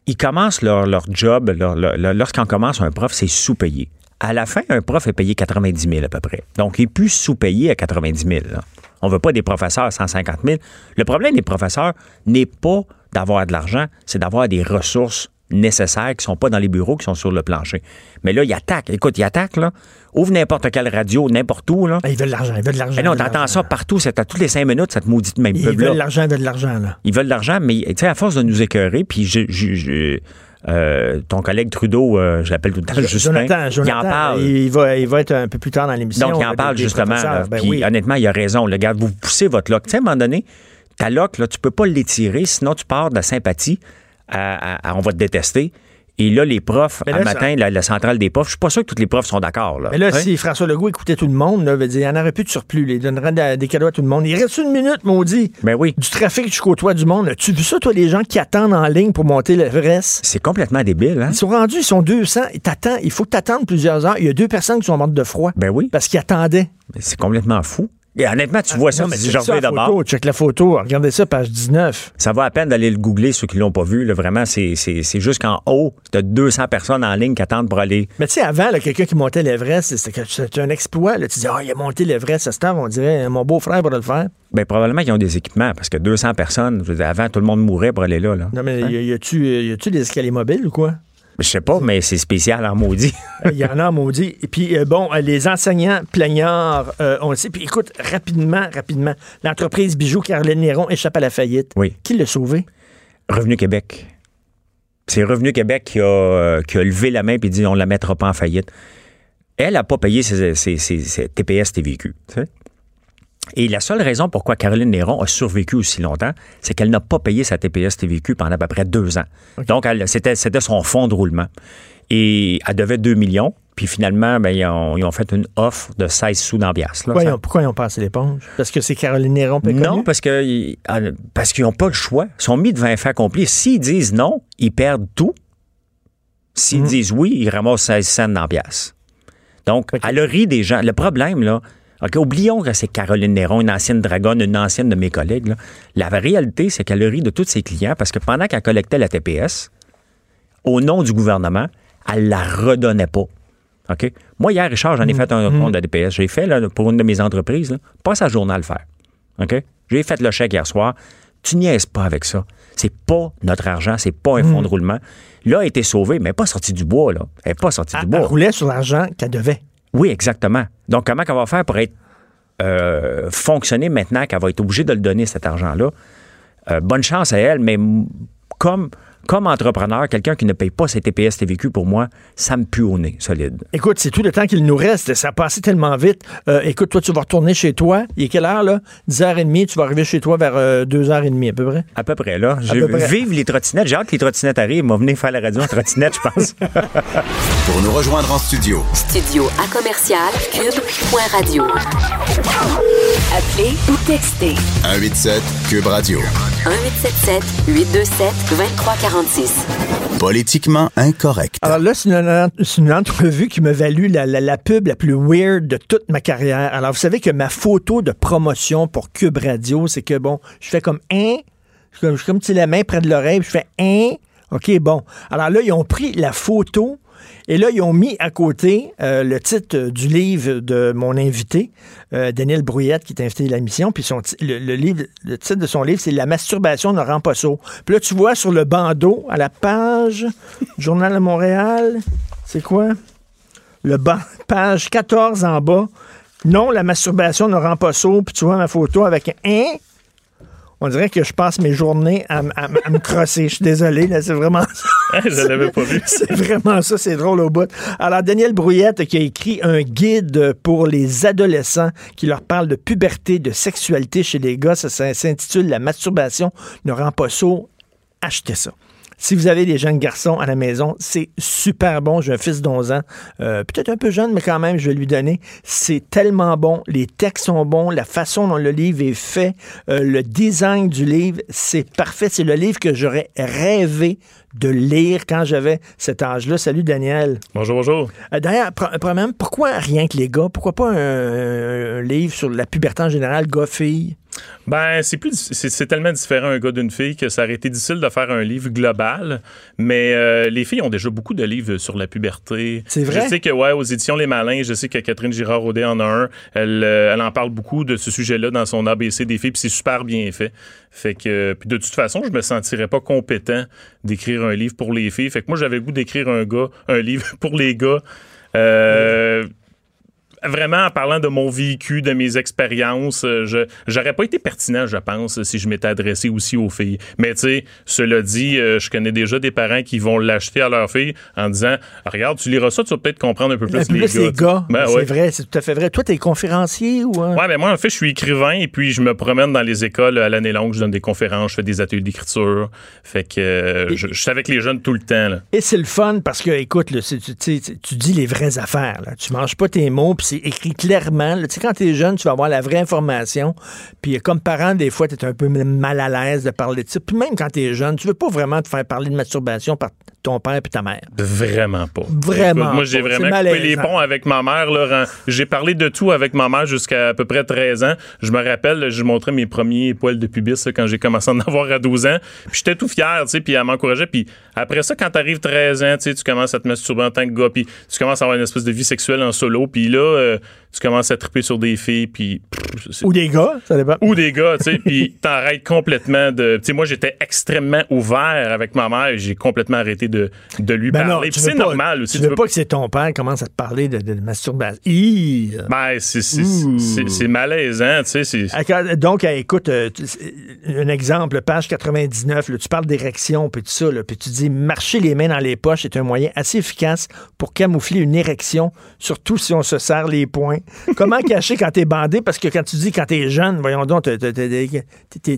ils commencent leur, leur job, leur- leur- leur- lorsqu'on commence un prof, c'est sous-payé. À la fin, un prof est payé 90 000 à peu près. Donc, il est plus sous-payé à 90 000. là. On ne veut pas des professeurs à 150 000. Le problème des professeurs n'est pas d'avoir de l'argent, c'est d'avoir des ressources nécessaires qui ne sont pas dans les bureaux, qui sont sur le plancher. Mais là, ils attaquent. Écoute, ils attaquent, là. Ouvre n'importe quelle radio, n'importe où, là. Ah, ils veulent de l'argent, ils veulent de l'argent. Eh non, ils veulent t'entends ça partout, c'est à toutes les cinq minutes, cette maudite même Ils pub-là. veulent de l'argent, ils veulent de l'argent, là. Ils veulent de l'argent, mais tu sais, à force de nous écœurer, puis je, je- je- euh, ton collègue Trudeau, euh, je l'appelle tout le temps, Justin, Jonathan, Jonathan, il en parle. Il va, il va être un peu plus tard dans l'émission. Donc, il en parle des- des justement. Ben puis, oui. honnêtement, il a raison. Le gars, vous poussez votre loc. Tu sais, à un moment donné, ta loc, là, tu peux pas l'étirer, sinon tu pars de la sympathie à, à- à on va te détester. Et là, les profs, un là, ça- matin, la, la centrale des profs, je suis pas sûr que tous les profs sont d'accord. Là. Mais là, Hein? si François Legault écoutait tout le monde, là, veut dire, il n'y en aurait plus de surplus. là. Il donnerait de- des cadeaux à tout le monde. Il reste une minute, maudit. Ben oui. Du trafic jusqu'au toit du monde. Tu vu ça, toi, les gens qui attendent en ligne pour monter l'Everest? C'est complètement débile, hein? Ils sont rendus, ils sont 200. Et il faut que tu attendes plusieurs heures. Il y a deux personnes qui sont mortes de froid. Ben oui. Parce qu'ils attendaient. C'est complètement fou. Et honnêtement, tu vois ça, Ah, Non, mais tu dis, j'en ça, d'abord. check la photo. Regardez ça, page 19. Ça va à peine d'aller le googler, ceux qui l'ont pas vu. là. vraiment, c'est c'est- c'est juste qu'en haut, tu as 200 personnes en ligne qui attendent pour aller. Mais tu sais, avant, quelqu'un qui montait l'Everest, c'était un exploit. Là. Tu dis, ah, il a monté l'Everest. À ce temps, on dirait, mon beau-frère va le faire. Ben, probablement qu'ils ont des équipements, parce que 200 personnes, je veux dire, avant, tout le monde mourait pour aller là. là. Non, mais y, y a-tu y a-tu des escaliers mobiles ou quoi? Je sais pas, mais c'est spécial en maudit. Il y en a, maudit. Et puis, euh, bon, euh, les enseignants plaignards, euh, on le sait. Puis, écoute, rapidement, rapidement, l'entreprise Bijoux Caroline Néron échappe à la faillite. Oui. Qui l'a sauvé? Revenu Québec. C'est Revenu Québec qui a, euh, qui a levé la main et dit on la mettra pas en faillite. Elle n'a pas payé ses, ses- ses- ses TPS TVQ. tu sais. Et la seule raison pourquoi Caroline Néron a survécu aussi longtemps, c'est qu'elle n'a pas payé sa TPS TVQ pendant à peu près deux ans. Donc, elle- c'était son fonds de roulement. Et elle devait 2 millions. Puis finalement, ben, ils, ont, ils ont fait une offre de 16 sous d'ambiance. Pourquoi, ils ont, pourquoi ils ont passé l'éponge? Parce que c'est Caroline Néron Non, connue? parce que ils- euh, parce qu'ils n'ont pas le choix. Ils sont mis devant un fait accompli. S'ils disent non, ils perdent tout. S'ils disent oui, ils ramassent 16 cents dans pièce. Donc, Ok. à le ri des gens. Le problème, là, OK, oublions que c'est Caroline Néron, une ancienne dragonne, une ancienne de mes collègues. là. La réalité, c'est qu'elle rit de tous ses clients parce que pendant qu'elle collectait la TPS, au nom du gouvernement, elle la redonnait pas. OK? Moi, hier, Richard, j'en ai fait un compte de TPS. J'ai fait là, pour une de mes entreprises, là, pas sa journée à le faire. OK? J'ai fait le chèque hier soir. Tu niaises pas avec ça. C'est pas notre argent, c'est pas un fonds de roulement. Là, elle a été sauvée, mais elle n'est pas sortie du bois, là. Elle n'est pas sortie Elle, du elle bois. roulait sur l'argent qu'elle devait. Oui, exactement. Donc, comment qu'elle va faire pour être euh, fonctionner maintenant qu'elle va être obligée de le donner, cet argent-là? Euh, bonne chance à elle, mais comme, comme entrepreneur, quelqu'un qui ne paye pas ses TPS TVQ, pour moi, ça me pue au nez, solide. Écoute, c'est tout le temps qu'il nous reste. Ça a passé tellement vite. Euh, écoute, toi, tu vas retourner chez toi. Il est quelle heure, là? 10h30. Tu vas arriver chez toi vers euh, 2h30, à peu près? À peu près, là. Je peu près. Vive les trottinettes. J'ai hâte que les trottinettes arrivent. Ils vont venir faire la radio en trottinette, je pense. Pour nous rejoindre en studio, Studio à commercial cube.radio. Appelez ou textez 187 Cube Radio. 1877 827 2346. 46. Politiquement incorrect. Alors là, c'est une, entrevue qui m'a valu la, la- la pub la plus weird de toute ma carrière. Alors, vous savez que ma photo de promotion pour Cube Radio, c'est que, bon, je fais comme un, je suis comme, sais, la main près de l'oreille, je fais un. OK, bon. Alors là, ils ont pris la photo et là, ils ont mis à côté euh, le titre du livre de mon invité, euh, Daniel Brouillette, qui est invité de la mission. Puis le, titre de son livre, c'est La masturbation ne rend pas sourd. Puis là, tu vois sur le bandeau, à la page Journal de Montréal, c'est quoi? Le ban, page 14 en bas. Non, la masturbation ne rend pas sourd. Puis tu vois ma photo avec un? On dirait que je passe mes journées à, me crosser. Je suis désolé, là, c'est vraiment ça. Je l'avais pas vu. C'est vraiment ça, c'est drôle au bout. Alors, Daniel Brouillette qui a écrit un guide pour les adolescents qui leur parle de puberté, de sexualité chez les gars. Ça, ça s'intitule La masturbation ne rend pas sourd. Achetez ça. Si vous avez des jeunes garçons à la maison, c'est super bon. J'ai un fils d'11 ans, euh, peut-être un peu jeune, mais quand même, je vais lui donner. C'est tellement bon. Les textes sont bons. La façon dont le livre est fait, euh, le design du livre, c'est parfait. C'est le livre que j'aurais rêvé de lire quand j'avais cet âge-là. Salut, Daniel. Bonjour, bonjour. Euh, D'ailleurs, pre- premièrement, pourquoi rien que les gars? Pourquoi pas un, un livre sur la puberté en général, gars-filles? Ben, c'est plus c'est c'est tellement différent un gars d'une fille que ça aurait été difficile de faire un livre global. Mais euh, les filles ont déjà beaucoup de livres sur la puberté. C'est vrai? Je sais que ouais, aux éditions Les Malins, je sais que Catherine Girard Audet en a un. Elle, euh, elle en parle beaucoup de ce sujet-là dans son ABC des filles, puis c'est super bien fait. Fait que puis de toute façon, je me sentirais pas compétent d'écrire un livre pour les filles. Fait que moi, j'avais le goût d'écrire un gars, un livre pour les gars. Euh, vraiment en parlant de mon vécu, de mes expériences, euh, je j'aurais pas été pertinent, je pense, si je m'étais adressé aussi aux filles. Mais tu sais, cela dit, euh, je connais déjà des parents qui vont l'acheter à leur fille en disant Regarde, tu liras ça, tu vas peut-être comprendre un peu plus les les gars. Ben, c'est ouais. vrai, c'est tout à fait vrai. Toi, t'es conférencier ou... hein? Ouais, ben moi, en fait, je suis écrivain et puis je me promène dans les écoles à l'année longue. Je donne des conférences, je fais des ateliers d'écriture. Fait que euh, je, je suis avec les jeunes tout le temps. Là. Et c'est le fun parce que, écoute, là, tu dis les vraies affaires. Là. Tu manges pas tes mots, puis c'est écrit clairement. Tu sais, quand tu es jeune, tu vas avoir la vraie information. Puis euh, comme parent, des fois, tu es un peu mal à l'aise de parler de ça. Puis même quand tu es jeune, tu veux pas vraiment te faire parler de masturbation par ton père et ta mère? Vraiment pas. Vraiment Écoute, moi, j'ai vraiment coupé les ponts avec ma mère. là. Ren- J'ai parlé de tout avec ma mère jusqu'à à peu près 13 ans. Je me rappelle, je montrais mes premiers poils de pubis là, quand j'ai commencé à en avoir à 12 ans. Puis j'étais tout fier, tu sais, puis elle m'encourageait. Puis après ça, quand t'arrives 13 ans, tu sais, tu commences à te masturber en tant que gars, puis tu commences à avoir une espèce de vie sexuelle en solo. Puis là, euh, tu commences à triper sur des filles, puis... Ou des gars, ça dépend. ou des gars, tu sais, puis t'arrêtes complètement de... Tu sais, moi, j'étais extrêmement ouvert avec ma mère. J'ai complètement arrêté de, de lui Ben parler. tu c'est normal aussi. Tu veux pas que c'est ton père qui commence à te parler de, de masturbation. Ben, c'est- malaisant, tu sais. c'est- Donc, écoute, euh, tu- un exemple, page 99, là, tu parles d'érection, puis tout ça, là, puis tu dis marcher les mains dans les poches est un moyen assez efficace pour camoufler une érection, surtout si on se serre les poings. Comment cacher quand t'es bandé? Parce que quand tu dis quand t'es jeune, voyons donc,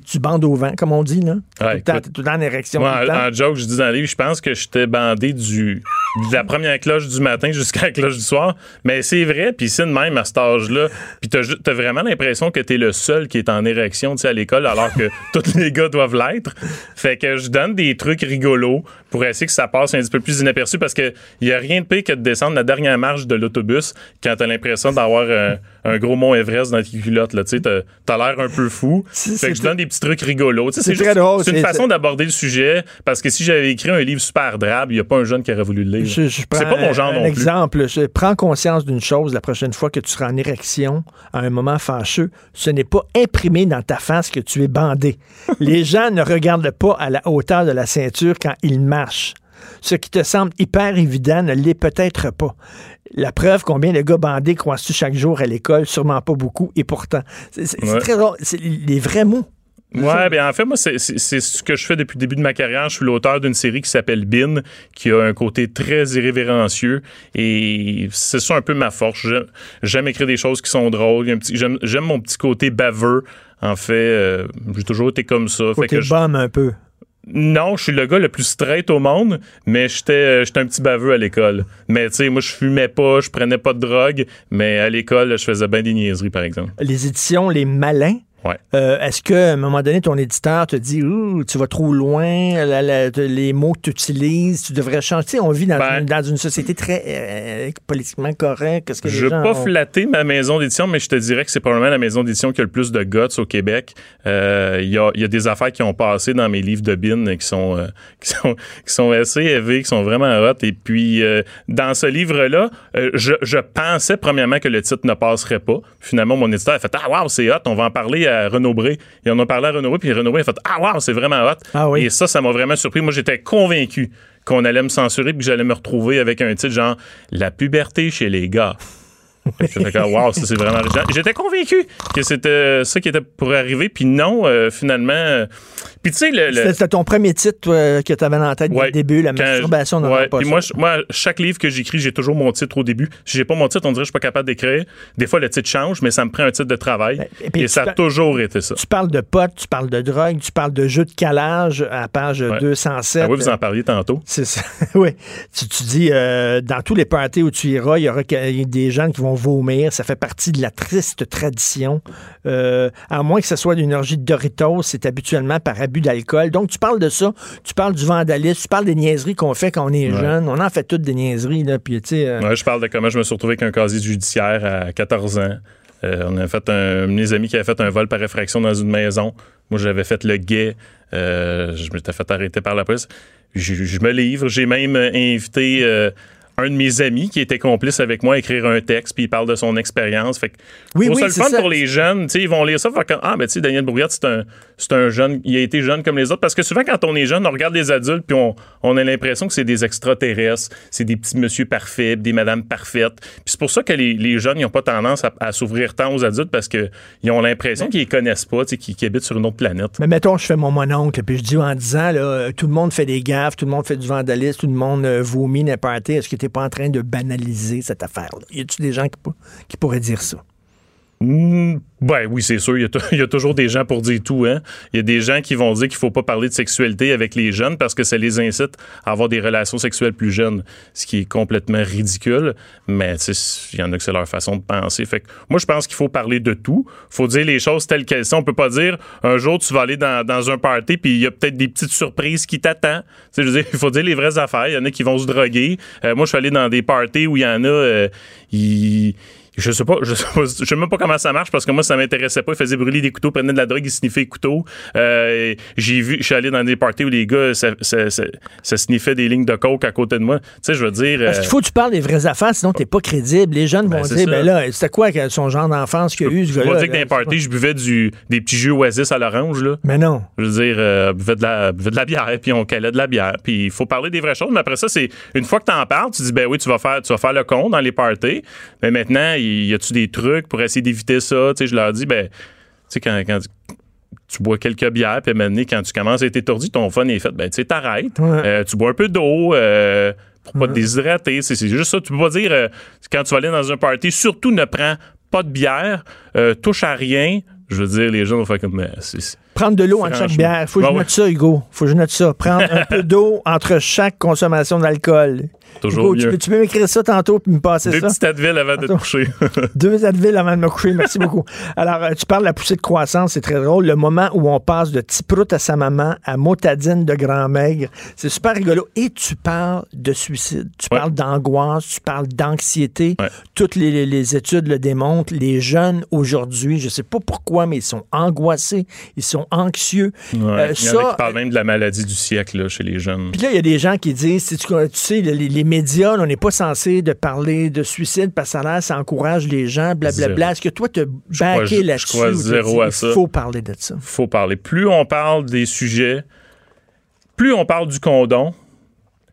tu bandes au vent, comme on dit, là. tout, le temps, tout le temps en érection. Moi, tout le temps. en, en joke, je dis dans le livre, je pense que j'étais bandé du, de la première cloche du matin jusqu'à la cloche du soir. Mais c'est vrai, puis c'est de même à cet âge-là. Puis t'as, vraiment l'impression que t'es le seul qui est en érection, à l'école, alors que tous les gars doivent l'être. Fait que je donne des trucs rigolos pour essayer que ça passe un petit peu plus inaperçu parce que il y a rien de pire que de descendre la dernière marche de l'autobus quand t'as l'impression d'avoir un, un gros mont Everest dans tes culottes, là. Tu sais, t'as, t'as l'air un peu fou. C'est- Fait que je donne des petits trucs rigolos. C'est c'est très juste- drôle, c'est une c'est- façon d'aborder le sujet parce que si j'avais écrit un livre super drabe, il n'y a pas un jeune qui aurait voulu le lire. Je- je c'est pas mon genre un, non plus. exemple. Prends conscience d'une chose la prochaine fois que tu seras en érection à un moment fâcheux. Ce n'est pas imprimé dans ta face que tu es bandé. Les gens ne regardent pas à la hauteur de la ceinture quand ils marchent. Ce qui te semble hyper évident ne l'est peut-être pas. La preuve, combien de gars bandés croisent-tu chaque jour à l'école? Sûrement pas beaucoup. Et pourtant, c'est Ouais. très drôle. C'est les vrais mots. Ouais, bien en fait, moi, c'est ce que je fais depuis le début de ma carrière. Je suis l'auteur d'une série qui s'appelle Bin, qui a un côté très irrévérencieux. Et c'est ça un peu ma force. J'aime- écrire des choses qui sont drôles. J'aime j'aime mon petit côté baveux. En fait, euh, j'ai toujours été comme ça. Fait que je- un peu. Non, je suis le gars le plus straight au monde, mais j'étais euh, j'étais un petit baveux à l'école. Mais tu sais, moi, je fumais pas, je prenais pas de drogue, mais à l'école, je faisais bien des niaiseries, par exemple. Les éditions Les Malins. Ouais. Euh, Est-ce qu'à un moment donné, ton éditeur te dit Ouh, tu vas trop loin, la- la- les mots que tu utilises, tu devrais changer? Tu sais, on vit dans, Ben- une, dans une société très euh, politiquement correcte. Que Je veux gens pas ont- flatter ma maison d'édition, mais je te dirais que c'est probablement la maison d'édition qui a le plus de guts au Québec. Euh, Il y, a, il y a des affaires qui ont passé dans mes livres de bin qui sont, euh, qui sont, qui sont assez élevés, qui sont vraiment hot. Et puis, euh, dans ce livre-là, euh, je, je pensais premièrement que le titre ne passerait pas. Finalement, mon éditeur a fait Ah, wow, c'est hot, on va en parler à Renaud Bré. Et on a parlé à Renaud Bré, puis Renaud Bré a fait Ah, wow, c'est vraiment hot. Ah oui. Et ça, ça m'a vraiment surpris. Moi, j'étais convaincu qu'on allait me censurer puis que j'allais me retrouver avec un titre genre La puberté chez les gars. Wow, ça c'est vraiment. J'étais convaincu que c'était ça qui était pour arriver, puis non, euh, finalement. euh, Puis tu sais, le, le- C'était ton premier titre toi, que tu avais dans la tête Ouais, le début, la masturbation n'aura ouais, puis moi, chaque livre que j'écris, j'ai toujours mon titre au début. Si j'ai pas mon titre, on dirait que je suis pas capable d'écrire. Des fois, le titre change, mais ça me prend un titre de travail. Ben, et ça a toujours été ça. Tu parles de potes, tu parles de drogue, tu parles de jeux de calage à page Ouais. 207. Ah oui, vous en parliez tantôt. C'est ça. oui. Tu, tu dis, euh, dans tous les parties où tu iras, il y aura des gens qui vont vomir. Ça fait partie de la triste tradition. Euh, à moins que ce soit d'une orgie de Doritos, c'est habituellement par abus d'alcool. Donc, tu parles de ça. Tu parles du vandalisme. Tu parles des niaiseries qu'on fait quand on est Ouais. jeune. On en fait toutes des niaiseries. Là, puis, euh, Ouais, je parle de comment je me suis retrouvé avec un casier judiciaire à 14 ans. Euh, on a fait un, mes amis qui avaient fait un vol par effraction dans une maison. Moi, j'avais fait le guet. Euh, je m'étais fait arrêter par la police. Je, je me livre. J'ai même invité euh, un de mes amis qui était complice avec moi à écrire un texte, puis il parle de son expérience. Fait que Oui, oui, ça le fun ça. pour les jeunes. Tu sais, ils vont lire ça, faire comme, ah, ben tu sais, Daniel Brouillard, c'est un, c'est un jeune, il a été jeune comme les autres. Parce que souvent, quand on est jeune, on regarde les adultes, puis on, on a l'impression que c'est des extraterrestres, c'est des petits monsieur parfaits, des madames parfaites. Puis c'est pour ça que les, les jeunes, ils n'ont pas tendance à, à s'ouvrir tant aux adultes parce qu'ils ont l'impression qu'ils les connaissent pas, qu'ils habitent sur une autre planète. Mais mettons, je fais mon mononcle, puis je dis en disant, là, tout le monde fait des gaffes, tout le monde fait du vandalisme, tout le monde euh, vomit n'importe Est-ce que tu n'es pas en train de banaliser cette affaire-là? Y a-tu des gens qui pourraient dire ça? Mm, ben oui, c'est sûr. Il y, a toujours des gens pour dire tout. Hein? Il y a des gens qui vont dire qu'il faut pas parler de sexualité avec les jeunes parce que ça les incite à avoir des relations sexuelles plus jeunes, ce qui est complètement ridicule. Mais il y en a que c'est leur façon de penser. Fait que moi, je pense qu'il faut parler de tout. faut dire les choses telles qu'elles sont. On peut pas dire un jour tu vas aller dans, un party puis il y a peut-être des petites surprises qui t'attendent. Il faut dire les vraies affaires. Il y en a qui vont se droguer. Euh, moi, je suis allé dans des parties où il y en a, euh, je sais pas, je sais pas, je sais même pas comment ça marche parce que moi ça m'intéressait pas. Ils faisaient brûler des couteaux, prenaient de la drogue, ils sniffaient les couteaux. Euh, j'ai vu, je suis allé dans des parties où les gars ça, ça, ça, ça sniffait des lignes de coke à côté de moi. Tu sais, je veux dire. Parce qu'il faut que tu parles des vraies affaires, sinon t'es pas crédible. Les jeunes Ben, vont dire, ben là, c'était quoi son genre d'enfance qu'il a eu, ce gars-là? dire que dans les parties, je buvais du, des petits jus oasis à l'orange, là. Mais non. Je veux dire, euh, buvait, de la, buvait de la bière, puis on calait de la bière. Puis il faut parler des vraies choses. Mais après ça, c'est une fois que tu en parles, tu dis, ben oui, tu vas faire, tu vas faire le con dans les parties. Mais maintenant, y y a-tu des trucs pour essayer d'éviter ça? Tu sais, je leur dis, ben, tu sais, quand, quand tu bois quelques bières, puis maintenant, quand tu commences à être étourdi, ton fun est fait, ben, tu sais, t'arrêtes. Ouais. Euh, tu bois un peu d'eau. euh, pour pas te déshydrater. C'est juste ça. Tu peux pas dire, euh, quand tu vas aller dans un party, surtout ne prends pas de bière, euh, touche à rien. Je veux dire, les gens vont faire comme. Prendre de l'eau entre chaque bière. Faut que je Ouais, note ça, Hugo. Faut que je note ça. Prendre un peu d'eau entre chaque consommation d'alcool. Toujours Hugo, tu mieux. peux, tu peux m'écrire ça tantôt puis me passer Deux ça? petites Advil avant de te coucher. Deux Advil avant de me coucher. Merci beaucoup. Alors, euh, tu parles de la poussée de croissance, c'est très drôle. Le moment où on passe de Tiprout à sa maman à Motadine de Grand Maigre, c'est super rigolo. Et tu parles de suicide. Tu Ouais. parles d'angoisse, tu parles d'anxiété. Ouais. Toutes les, les- les études le démontrent. Les jeunes aujourd'hui, je sais pas pourquoi, mais ils sont angoissés, ils sont anxieux. Ouais. Euh, Il y en a ça, qui parlent même de la maladie du siècle là, chez les jeunes. puis là, il y a des gens qui disent, tu, tu sais, les, les médias, là, on n'est pas censé de parler de suicide parce que ça, ça encourage les gens, blablabla. Est-ce que toi, tu baqué là-dessus? Il faut parler de ça? faut parler. Plus on parle des sujets, plus on parle du condom.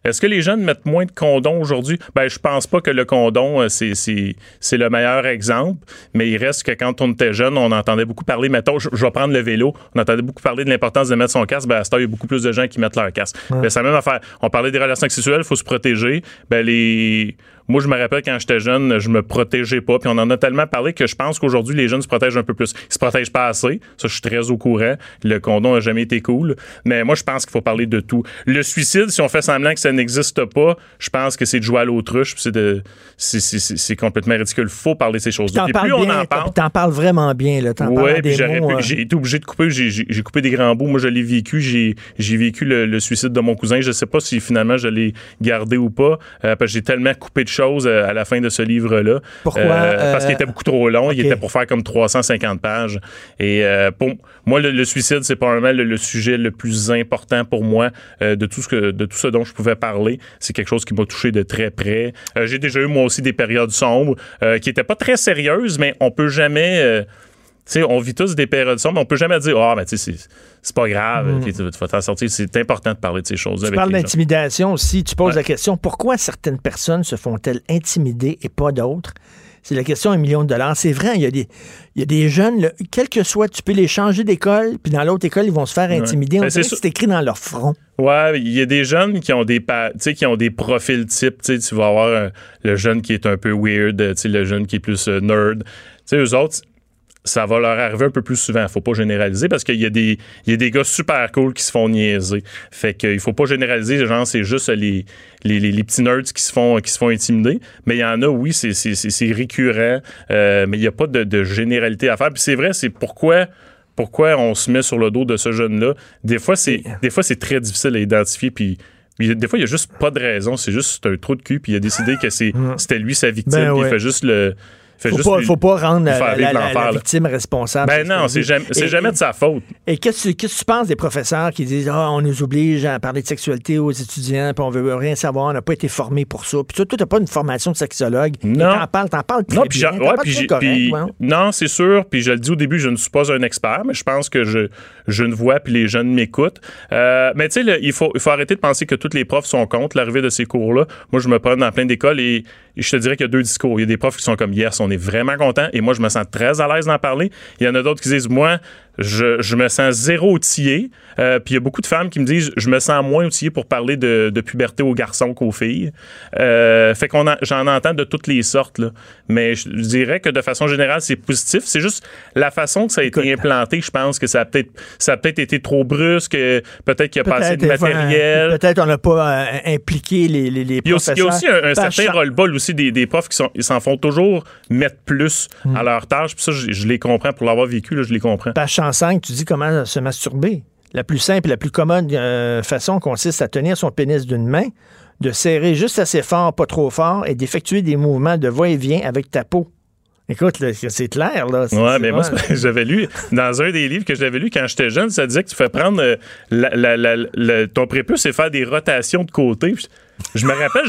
Est-ce que les jeunes mettent moins de condom aujourd'hui? Ben, je pense pas que le condom, euh, c'est, c'est, c'est le meilleur exemple, mais il reste que quand on était jeune, on entendait beaucoup parler, mettons, je, je vais prendre le vélo, on entendait beaucoup parler de l'importance de mettre son casque, ben, à ce temps, il y a beaucoup plus de gens qui mettent leur casque. Ben, c'est la même affaire. On parlait des relations sexuelles, il faut se protéger. Ben, les... moi, je me rappelle quand j'étais jeune, je me protégeais pas. Puis on en a tellement parlé que je pense qu'aujourd'hui, les jeunes se protègent un peu plus. Ils se protègent pas assez. Ça, je suis très au courant. Le condom a jamais été cool. Mais moi, je pense qu'il faut parler de tout. Le suicide, si on fait semblant que ça n'existe pas, je pense que c'est de jouer à l'autruche. puis C'est de, c'est, complètement ridicule. Faut parler de ces choses-là. Puis plus on bien, en parle. t'en parles vraiment bien, là. Ouais, puis euh, j'ai été obligé de couper, j'ai- coupé des grands bouts. Moi, je l'ai vécu, j'ai j'ai vécu le, le suicide de mon cousin. Je sais pas si finalement je l'ai gardé ou pas, euh, parce que j'ai tellement coupé de euh, à la fin de ce livre-là. Pourquoi, Euh, Parce euh, qu'il était beaucoup trop long. Il était pour faire comme 350 pages. Et euh, pour moi, le, le suicide, c'est probablement le, le sujet le plus important pour moi euh, de tout ce que de tout ce dont je pouvais parler. C'est quelque chose qui m'a touché de très près. Euh, j'ai déjà eu moi aussi des périodes sombres euh, qui étaient pas très sérieuses, mais on peut jamais euh, sais, on vit tous des périodes sombres, mais on peut jamais dire, ah, ben, tu sais, c'est- pas grave, puis tu vas t'en sortir. C'est important de parler de ces choses Mm. Tu avec parles d'intimidation aussi. Tu poses Ouais. la question pourquoi certaines personnes se font-elles intimider et pas d'autres? C'est la question à un million de dollars. C'est vrai, il y a des, il y a des jeunes, là, quel que soit, tu peux les changer d'école, puis dans l'autre école, ils vont se faire intimider. On Ben, c'est dirait que c'est écrit dans leur front. Ouais, il y a des jeunes qui ont des qui ont des profils types, tu vas avoir euh, le jeune qui est un peu weird, le jeune qui est plus euh, nerd. Tu sais eux autres ça va leur arriver un peu plus souvent. Faut pas généraliser parce qu'il y a des il y a des gars super cool qui se font niaiser. Fait qu'il faut pas généraliser, genre c'est juste les, les, les, les petits nerds qui se font qui se font intimider, mais il y en a oui, c'est c'est c'est c'est récurrent, euh, mais il y a pas de, de généralité à faire. Puis c'est vrai, c'est pourquoi pourquoi on se met sur le dos de ce jeune-là. Des fois, c'est des fois c'est très difficile à identifier. Puis des fois, il n'y a juste pas de raison. C'est juste un trou de cul. Puis il a décidé que c'est c'était lui sa victime. Ben ouais. il fait juste le. Fait Faut juste pas, lui- faut pas rendre la, victime responsable. Ben non, c'est jamais, jamais de sa faute. Et qu'est-ce que qu'est-ce que tu penses des professeurs qui disent Ah, on nous oblige à parler de sexualité aux étudiants, puis on veut rien savoir, on n'a pas été formé pour ça. Puis toi, toi, t'as pas une formation de sexologue. Non. T'en parles, t'en parles très Non, puis bien. ouais, parles puis très j'ai- correct, puis- ouais. non, c'est sûr. Puis je le dis au début, je ne suis pas un expert, mais je pense que je, je ne vois, puis les jeunes m'écoutent. Euh, mais tu sais, il faut, il faut arrêter de penser que tous les profs sont contre l'arrivée de ces cours-là. Moi, je me prends dans plein d'écoles et je te dirais qu'il y a deux discours. Il y a des profs qui sont comme yes, on est vraiment content, et moi, je me sens très à l'aise d'en parler. Il y en a d'autres qui disent moi, je, je me sens zéro outillé. Euh, puis il y a beaucoup de femmes qui me disent je me sens moins outillé pour parler de, de puberté aux garçons qu'aux filles. Euh, fait qu'on en- j'en entends de toutes les sortes là. Mais je dirais que de façon générale c'est positif. C'est juste la façon que ça a été Écoute. implanté. Je pense que ça a peut-être ça a peut-être été trop brusque. euh, Peut-être qu'il n'y a pas assez de matériel. Peut-être on n'a pas euh, impliqué les, les, les Il y a aussi, y a un, certain roll-ball aussi des, des profs qui sont, ils s'en font toujours mettre plus Hmm. à leur tâche. Puis ça, je, je les comprends. Pour l'avoir vécu, là, je les comprends. 105, tu dis comment se masturber. La plus simple et la plus commode euh, façon consiste à tenir son pénis d'une main, de serrer juste assez fort, pas trop fort, et d'effectuer des mouvements de va-et-vient avec ta peau. Écoute, c'est clair, là. C'est mais moi, j'avais lu dans un des livres que j'avais lu quand j'étais jeune, ça disait que tu fais prendre euh, la- la- la- la- ton prépuce et faire des rotations de côté. Je me rappelle,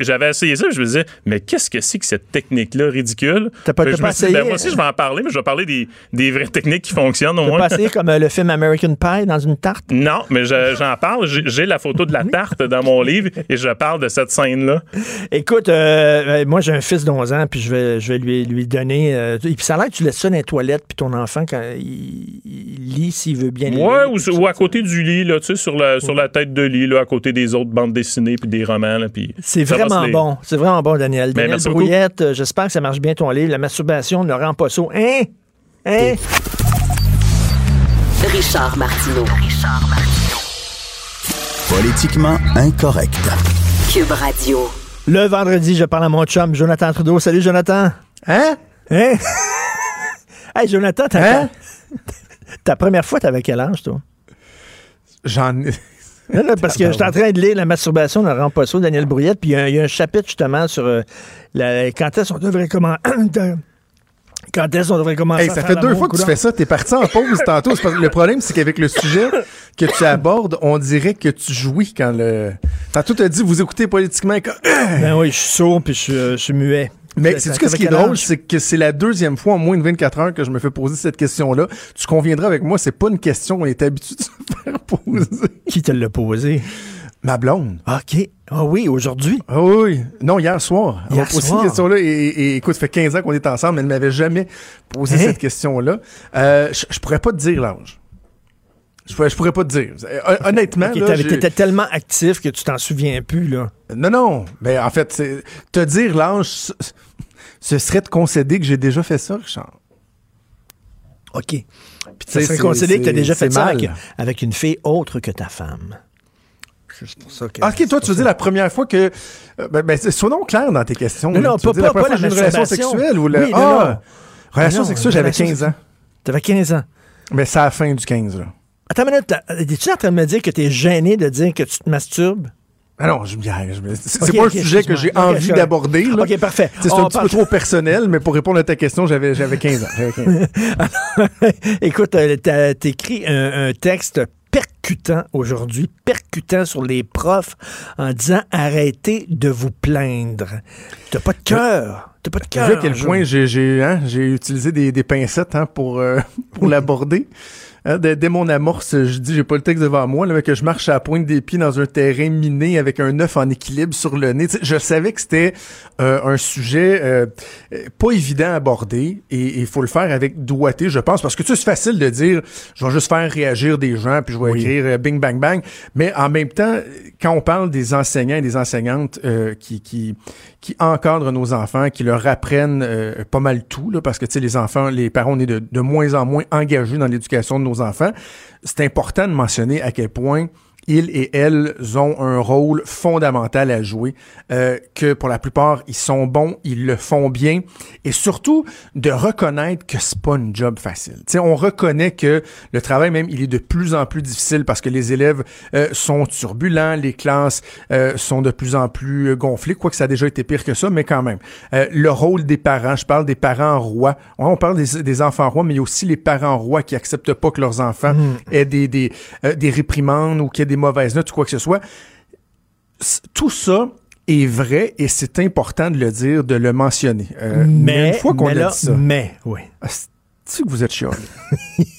j'avais essayé ça, je me disais, mais qu'est-ce que c'est que cette technique-là ridicule? T'as pas- t'as je pas me suis dit, ben, essayé? moi aussi, je vais en parler, mais je vais parler des, des vraies techniques qui fonctionnent au T'as moins. pas essayé comme euh, le film American Pie dans une tarte? Non, mais je- j'en parle. J'ai j'ai la photo de la tarte dans mon livre et je parle de cette scène-là. Écoute, euh, euh, moi j'ai un fils d'11 ans, puis je vais, je vais lui, lui donner. euh, et puis ça a l'air que tu laisses ça dans les toilettes, puis ton enfant, quand il, il lit, s'il veut bien lire. Ouais, ou, ou à côté du lit, là, tu sais, sur la, sur la tête de lit, là, à côté des autres bandes dessinées puis des romans. C'est vraiment bon. C'est vraiment bon, Daniel. Daniel merci beaucoup. Brouillette, euh, j'espère que ça marche bien ton livre. La masturbation ne rend pas saut. Hein? Hein? Richard Martineau. Politiquement incorrect. Cube Radio. Le vendredi, je parle à mon chum, Jonathan Trudeau. Salut, Jonathan. Hein? Hein? hey, Jonathan, t'as- Hein? ta première fois, t'avais quel âge, toi? J'en ai. Non, non, parce que je suis en train de lire La masturbation ne rend pas saut, Daniel Brouillette, puis il y a- il y, a un chapitre justement sur euh, la- quand est-ce qu'on devrait comment Quand est-ce qu'on devrait commencer Hey, à ça faire fait deux fois que tu fais ça. T'es parti en pause tantôt. C'est parce que le problème, c'est qu'avec le sujet que tu abordes, on dirait que tu jouis quand le. Tantôt, t'as dit, vous écoutez politiquement. inco- Ben oui, je suis sourd puis je suis, euh, je suis muet. Mais c'est ce qui est drôle, c'est que c'est la deuxième fois en moins de 24 heures que je me fais poser cette question-là. Tu conviendras avec moi, c'est pas une question qu'on est habitué de se faire poser. Qui te l'a posé? Ma blonde. OK. Ah oui, aujourd'hui? Ah oui. Non, hier soir. Hier posé soir? cette question-là. Et, et- et écoute, ça fait 15 ans qu'on est ensemble, mais elle ne m'avait jamais posé Hein? cette question-là. Euh, je, je pourrais pas te dire l'âge. Je, pourrais- je pourrais pas te dire. Hon- Honnêtement, Ok, là, T'étais tellement actif que tu t'en souviens plus, là. non, non. Mais en fait, te dire l'âge, ce- serait de concéder que j'ai déjà fait ça, Richard. OK. Puis tu c'est- considéré que tu as c'est- déjà fait ça avec, avec une fille autre que ta femme. Pour ça que- Ah, Ok, toi, tu veux dire la première fois que. euh, Ben, ben, c'est- sois donc clair dans tes questions. Non, non, pas- pas- pas la une relation sexuelle ou le. Oui, non, ah! non. Relation Non, sexuelle, j'avais relation 15 ans. T'avais 15 ans. Mais c'est à la fin du 15, là. Attends une minute, es-tu en train de me dire que t'es gêné de dire que tu te masturbes? Ah non, je, je- je- c'est pas un sujet que j'ai envie d'aborder. OK, parfait. Tu sais, C'est un petit parle- peu trop personnel, mais pour répondre à ta question, j'avais j'avais 15 ans. J'avais 15 ans. Écoute, euh, écrit un, un texte percutant aujourd'hui, percutant sur les profs en disant arrêtez de vous plaindre. T'as pas de cœur. T'as pas de Tu cœur. vois à quel Jo. point j'ai hein, j'ai utilisé des, des pincettes hein, pour, euh, pour l'aborder. Hein, dès, dès mon amorce, je dis, j'ai pas le texte devant moi, là, mais que je marche à la pointe des pieds dans un terrain miné avec un œuf en équilibre sur le nez. Tu sais, je savais que c'était euh, un sujet euh, pas évident à aborder et il faut le faire avec doigté, je pense, parce que tu sais, c'est facile de dire, je vais juste faire réagir des gens puis je vais Oui. écrire euh, bing bang bang, mais en même temps, quand on parle des enseignants et des enseignantes euh, qui, qui qui encadrent nos enfants, qui leur apprennent euh, pas mal tout, là, parce que tu sais, les enfants, les parents, on est de, de moins en moins engagés dans l'éducation de nos C'est important de mentionner à quel point ils et elles ont un rôle fondamental à jouer, euh, que pour la plupart, ils sont bons, ils le font bien, et surtout de reconnaître que c'est pas une job facile. Tu sais, on reconnaît que le travail même, il est de plus en plus difficile parce que les élèves euh, sont turbulents, les classes euh, sont de plus en plus euh, gonflées, quoique ça a déjà été pire que ça, mais quand même. Euh, le rôle des parents, je parle des parents rois. Ouais, on parle des, des enfants rois, mais il y a aussi les parents rois qui acceptent pas que leurs enfants aient des, des, euh, des réprimandes ou ait des mauvaises notes ou quoi que ce soit. Tout ça est vrai et c'est important de le dire, de le mentionner. Euh, Mais, une fois qu'on mais a là, dit ça, mais, oui. ah, c'est que vous êtes chiant.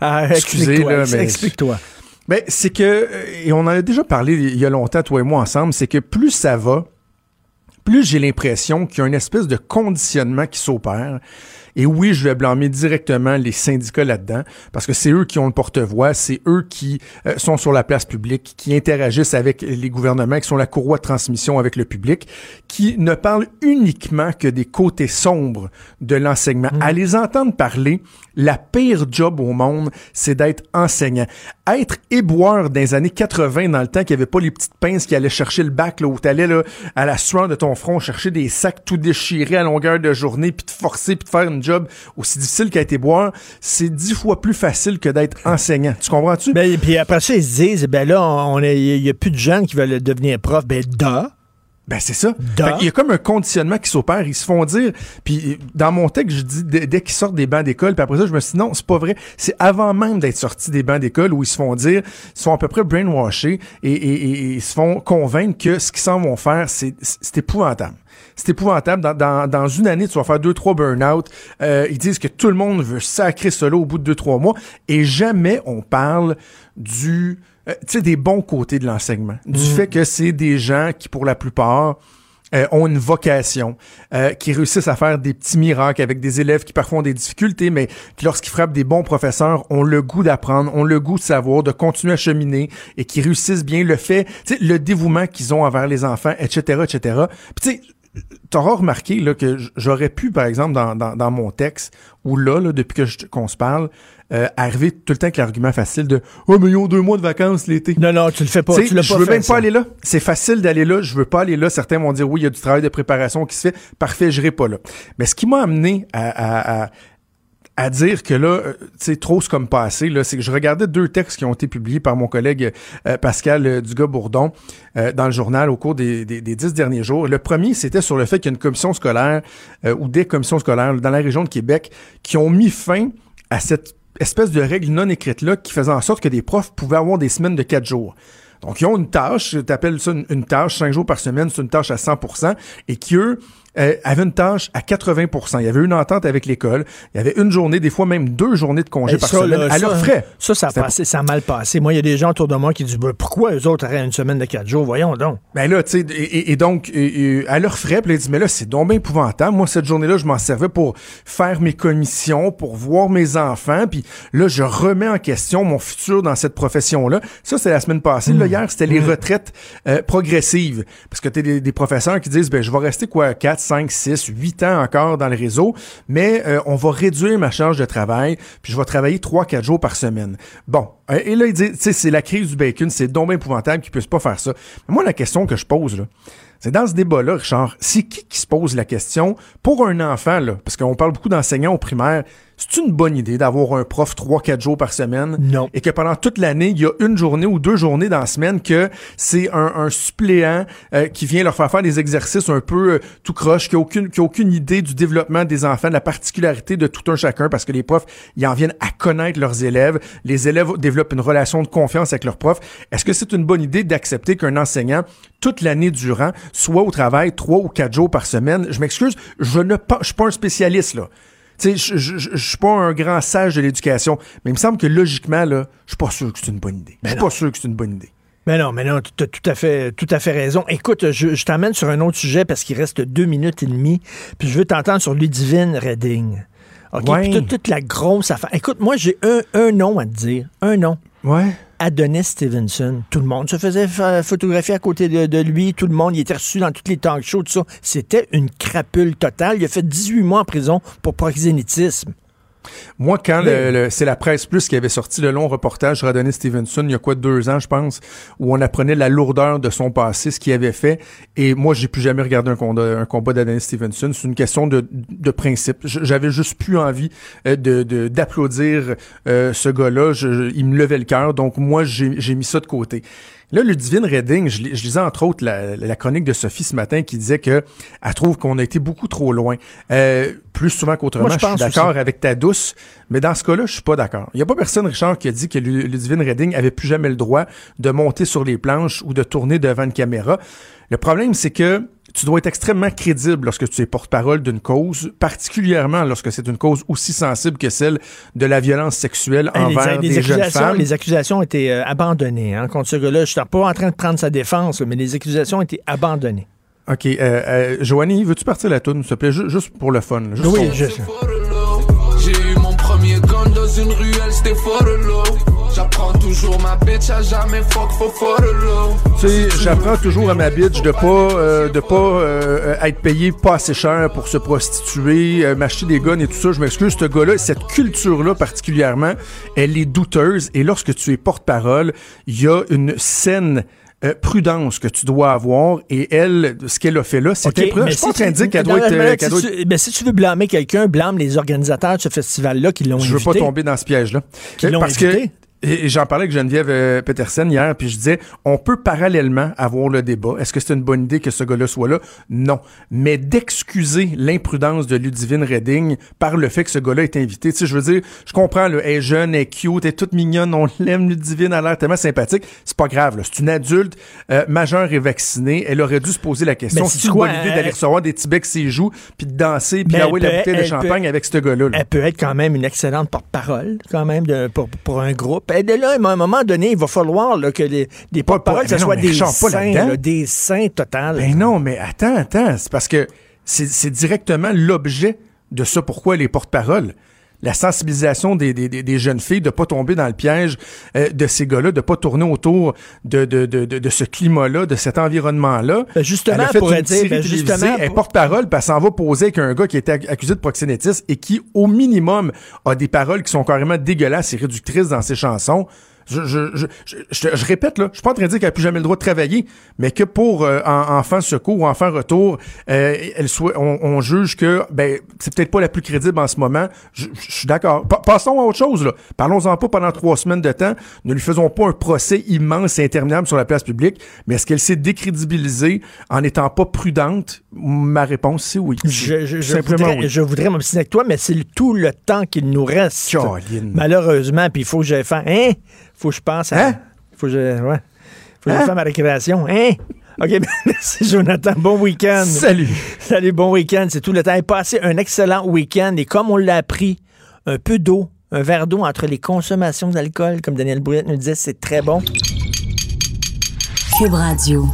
Ah, Excusez, explique-toi, là, mais- Explique-toi. Ben, c'est que, euh, et on en a déjà parlé il y a longtemps, toi et moi ensemble, c'est que plus ça va, plus j'ai l'impression qu'il y a une espèce de conditionnement qui s'opère. Et oui, je vais blâmer directement les syndicats là-dedans, parce que c'est eux qui ont le porte-voix, c'est eux qui euh, sont sur la place publique, qui interagissent avec les gouvernements, qui sont la courroie de transmission avec le public, qui ne parlent uniquement que des côtés sombres de l'enseignement. À les entendre parler, la pire job au monde, c'est d'être enseignant. Être éboueur dans les années 80, dans le temps qu'il n'y avait pas les petites pinces qui allaient chercher le bac, là, où t'allais, là, à la sueur de ton front, chercher des sacs tout déchirés à longueur de journée, puis te forcer, puis te faire une job aussi difficile qu'à être éboueur, c'est dix fois plus facile que d'être enseignant. Tu comprends-tu? Ben, puis après ça, ils se disent, ben là, on il y a plus de jeunes qui veulent devenir prof. Ben, da. Ben c'est ça. Qu'il y a comme un conditionnement qui s'opère. Ils se font dire. Puis dans mon texte, je dis dès, dès qu'ils sortent des bancs d'école. Puis après ça, je me suis dit non, c'est pas vrai. C'est avant même d'être sortis des bancs d'école où ils se font dire, ils se font à peu près brainwashés et, et- et- et ils se font convaincre que ce qu'ils s'en vont faire, c'est c'est épouvantable. C'est épouvantable. Dans, dans, dans une année, tu vas faire deux, trois burn-out. Euh, ils disent que tout le monde veut sacrer cela au bout de deux, trois mois. Et jamais on parle du, euh, tu sais, des bons côtés de l'enseignement. Du fait que c'est des gens qui, pour la plupart, euh, ont une vocation, euh, qui réussissent à faire des petits miracles avec des élèves qui parfois ont des difficultés, mais qui, lorsqu'ils frappent des bons professeurs, ont le goût d'apprendre, ont le goût de savoir, de continuer à cheminer et qui réussissent bien le fait, tu sais, le dévouement qu'ils ont envers les enfants, etc., etc. Puis tu sais, t'auras remarqué là, que j'aurais pu, par exemple, dans, dans, dans mon texte, ou là, là depuis que qu'on se parle, euh, arriver tout le temps avec l'argument facile de « Oh, mais ils ont deux mois de vacances l'été. » Non, non, tu le fais pas. Tu l'as je pas veux fait, même ça. pas aller là. C'est facile d'aller là. Je veux pas aller là. Certains vont dire oui, il y a du travail de préparation qui se fait. Parfait, je pas là. Mais ce qui m'a amené à, à, à, à dire que là, euh, tu sais, trop c'est comme passé, là, c'est que je regardais deux textes qui ont été publiés par mon collègue euh, Pascal euh, Dugas-Bourdon euh, dans le journal au cours des, des, des dix derniers jours. Le premier, c'était sur le fait qu'il y a une commission scolaire euh, ou des commissions scolaires dans la région de Québec qui ont mis fin à cette espèce de règle non écrite-là qui faisait en sorte que des profs pouvaient avoir des semaines de quatre jours. Donc, ils ont une tâche, tu appelles ça une, une tâche, cinq jours par semaine, c'est une tâche à 100% et qui, eux, euh, avait une tâche à 80 Il y avait une entente avec l'école. Il y avait une journée, des fois même deux journées de congé Et par ça, semaine là, à leur ça, frais. Ça, ça a, passé, ça a mal passé. Moi, il y a des gens autour de moi qui disent Ben, pourquoi eux autres auraient une semaine de quatre jours? Voyons donc. Ben là, tu sais, et, donc, et- et à leur frais, puis là, il dit, mais là, c'est donc bien épouvantable. Moi, cette journée-là, je m'en servais pour faire mes commissions, pour voir mes enfants, puis là, je remets en question mon futur dans cette profession-là. Ça, c'est la semaine passée. Là, hier, c'était les retraites euh, progressives. Parce que tu des, des professeurs qui disent, ben, je vais rester, quoi, 4, 5, 6, 8 ans encore dans le réseau, mais euh, on va réduire ma charge de travail, puis je vais travailler 3, 4 jours par semaine. Bon. Euh, Et là, il dit, tu sais, c'est la crise du bacon, c'est donc épouvantable qu'ils puissent pas faire ça. Moi, la question que je pose, là, c'est dans ce débat-là, Richard, c'est qui qui se pose la question pour un enfant, là, parce qu'on parle beaucoup d'enseignants au primaire, c'est une bonne idée d'avoir un prof 3-4 jours par semaine? Non. et que pendant toute l'année, il y a une journée ou deux journées dans la semaine que c'est un, un suppléant euh, qui vient leur faire faire des exercices un peu euh, tout croche, qui a aucune qui a aucune idée du développement des enfants, de la particularité de tout un chacun, parce que les profs, ils en viennent à connaître leurs élèves. Les élèves développent une relation de confiance avec leurs profs. Est-ce que c'est une bonne idée d'accepter qu'un enseignant, toute l'année durant, soit au travail trois ou quatre jours par semaine? Je m'excuse, je ne pas, je suis pas un spécialiste, là. Tu sais, je, suis pas un grand sage de l'éducation, mais il me semble que logiquement, là, je suis pas sûr que c'est une bonne idée. Je suis pas sûr que c'est une bonne idée. Mais non, mais non, tu as tout à fait, tout à fait raison. Écoute, je, je t'emmène sur un autre sujet parce qu'il reste deux minutes et demie, puis je veux t'entendre sur Ludivine Redding. OK? Ouais. Puis toute, toute la grosse affaire. Écoute, moi, j'ai un, un nom à te dire. Un nom. Ouais. Adonis Stevenson. Tout le monde se faisait fa- photographier à côté de, de lui. Tout le monde, il était reçu dans toutes les talk shows, tout ça. C'était une crapule totale. Il a fait 18 mois en prison pour proxénétisme. Moi, quand Mais- le, le- c'est la presse plus qui avait sorti le long reportage sur Adonis Stevenson, il y a quoi, deux ans, je pense, où on apprenait la lourdeur de son passé, ce qu'il avait fait. Et moi, j'ai plus jamais regardé un combat, un combat d'Adonis Stevenson. C'est une question de, de principe. J'avais juste plus envie euh, de, de- d'applaudir euh, ce gars-là. Il me levait le cœur. Donc, moi, j'ai, j'ai mis ça de côté. Là, le Divine Redding, je, lis- je lisais entre autres la, la chronique de Sophie ce matin qui disait que elle trouve qu'on a été beaucoup trop loin. Euh, plus souvent qu'autrement, Moi, je je suis pense d'accord avec ta douce, mais dans ce cas-là, je suis pas d'accord. Il y a pas personne, Richard, qui a dit que Lu- Ludivine Redding avait plus jamais le droit de monter sur les planches ou de tourner devant une caméra. Le problème, c'est que tu dois être extrêmement crédible lorsque tu es porte-parole d'une cause, particulièrement lorsque c'est une cause aussi sensible que celle de la violence sexuelle Hey, les- envers les, des jeunes femmes. les accusations ont été euh, abandonnées hein, contre ce gars-là. Je suis pas en train de prendre sa défense, mais les accusations ont été abandonnées. OK. Euh, euh, Joanie, veux-tu partir la toune, s'il te plaît? Ju- juste pour le fun. là, juste Oui, je, J'ai eu mon premier gun dans une ruelle, c'était. J'apprends toujours ma bitch à jamais fuck for for the low. Tu sais, j'apprends toujours à ma bitch de pas euh, de pas euh, être payé pas assez cher pour se prostituer, euh, m'acheter des guns et tout ça. Je m'excuse, ce gars-là, cette culture-là particulièrement, elle est douteuse. Et lorsque tu es porte-parole, il y a une saine euh, prudence que tu dois avoir. Et elle, ce qu'elle a fait là, c'est OK, imprudent. mais Je suis pas en train de dire qu'elle doit être... mais si doit être- tu- mais si tu veux blâmer quelqu'un, blâme les organisateurs de ce festival-là qui l'ont Je veux invité. pas tomber dans ce piège-là. Qui l'ont invité. que et j'en parlais avec Geneviève euh, Petersen hier, puis je disais, on peut parallèlement avoir le débat. Est-ce que c'est une bonne idée que ce gars-là soit là? Non. Mais d'excuser l'imprudence de Ludivine Redding par le fait que ce gars-là est invité. Tu sais, je veux dire, je comprends, là, elle est jeune, elle est cute, elle est toute mignonne, on l'aime, Ludivine, elle a l'air tellement sympathique. C'est pas grave, là. C'est une adulte euh, majeure et vaccinée. Elle aurait dû se poser la question. C'est c'est une quoi, bonne idée euh, d'aller recevoir des becs ses joues, puis de danser, puis d'envoyer la bouteille de peut- champagne avec ce gars-là. là? Elle peut être quand même une excellente porte-parole, quand même, de- pour, pour un groupe. Et de là, à un moment donné, il va falloir là, que les, porte-paroles, ce mais mais des saints, là, des saints total. Ben non, mais attends, attends. C'est parce que c'est c'est directement l'objet de ça pourquoi les porte-paroles. La sensibilisation des, des, des- des jeunes filles de pas tomber dans le piège euh, de ces gars-là, de pas tourner autour de, de, de, de, de ce climat-là, de cet environnement-là. Ben, justement, elle a fait pour une dire, ben, justement, elle pour- porte-parole, puis elle s'en va poser avec un gars qui était ac- accusé de proxénétisme et qui, au minimum, a des paroles qui sont carrément dégueulasses et réductrices dans ses chansons. Je, je, je, je, je te- je répète, là, je suis pas en train de dire qu'elle n'a plus jamais le droit de travailler, mais que pour euh, en, enfant secours ou enfant retour, euh, elle soit, on, on juge que ben c'est peut-être pas la plus crédible en ce moment. Je, suis d'accord. Pa- passons à autre chose. là. Parlons-en pas pendant trois semaines de temps. Ne lui faisons pas un procès immense et interminable sur la place publique. Mais est-ce qu'elle s'est décrédibilisée en n'étant pas prudente Ma réponse, c'est oui. Je, voudrais, oui. je voudrais m'obstiner avec toi, mais c'est tout le temps qu'il nous reste. Malheureusement, puis il faut que j'aille faire. Hein? Faut que je pense à. Hein? Faut que je. Ouais. Faut que je hein? fasse ma récréation. Hein? OK, merci Jonathan. Bon week-end. Salut. Salut, bon week-end. C'est tout le temps. Et passez un excellent week-end. Et comme on l'a appris, un peu d'eau, un verre d'eau entre les consommations d'alcool, comme Daniel Brouillette nous disait, c'est très bon. Cube Radio.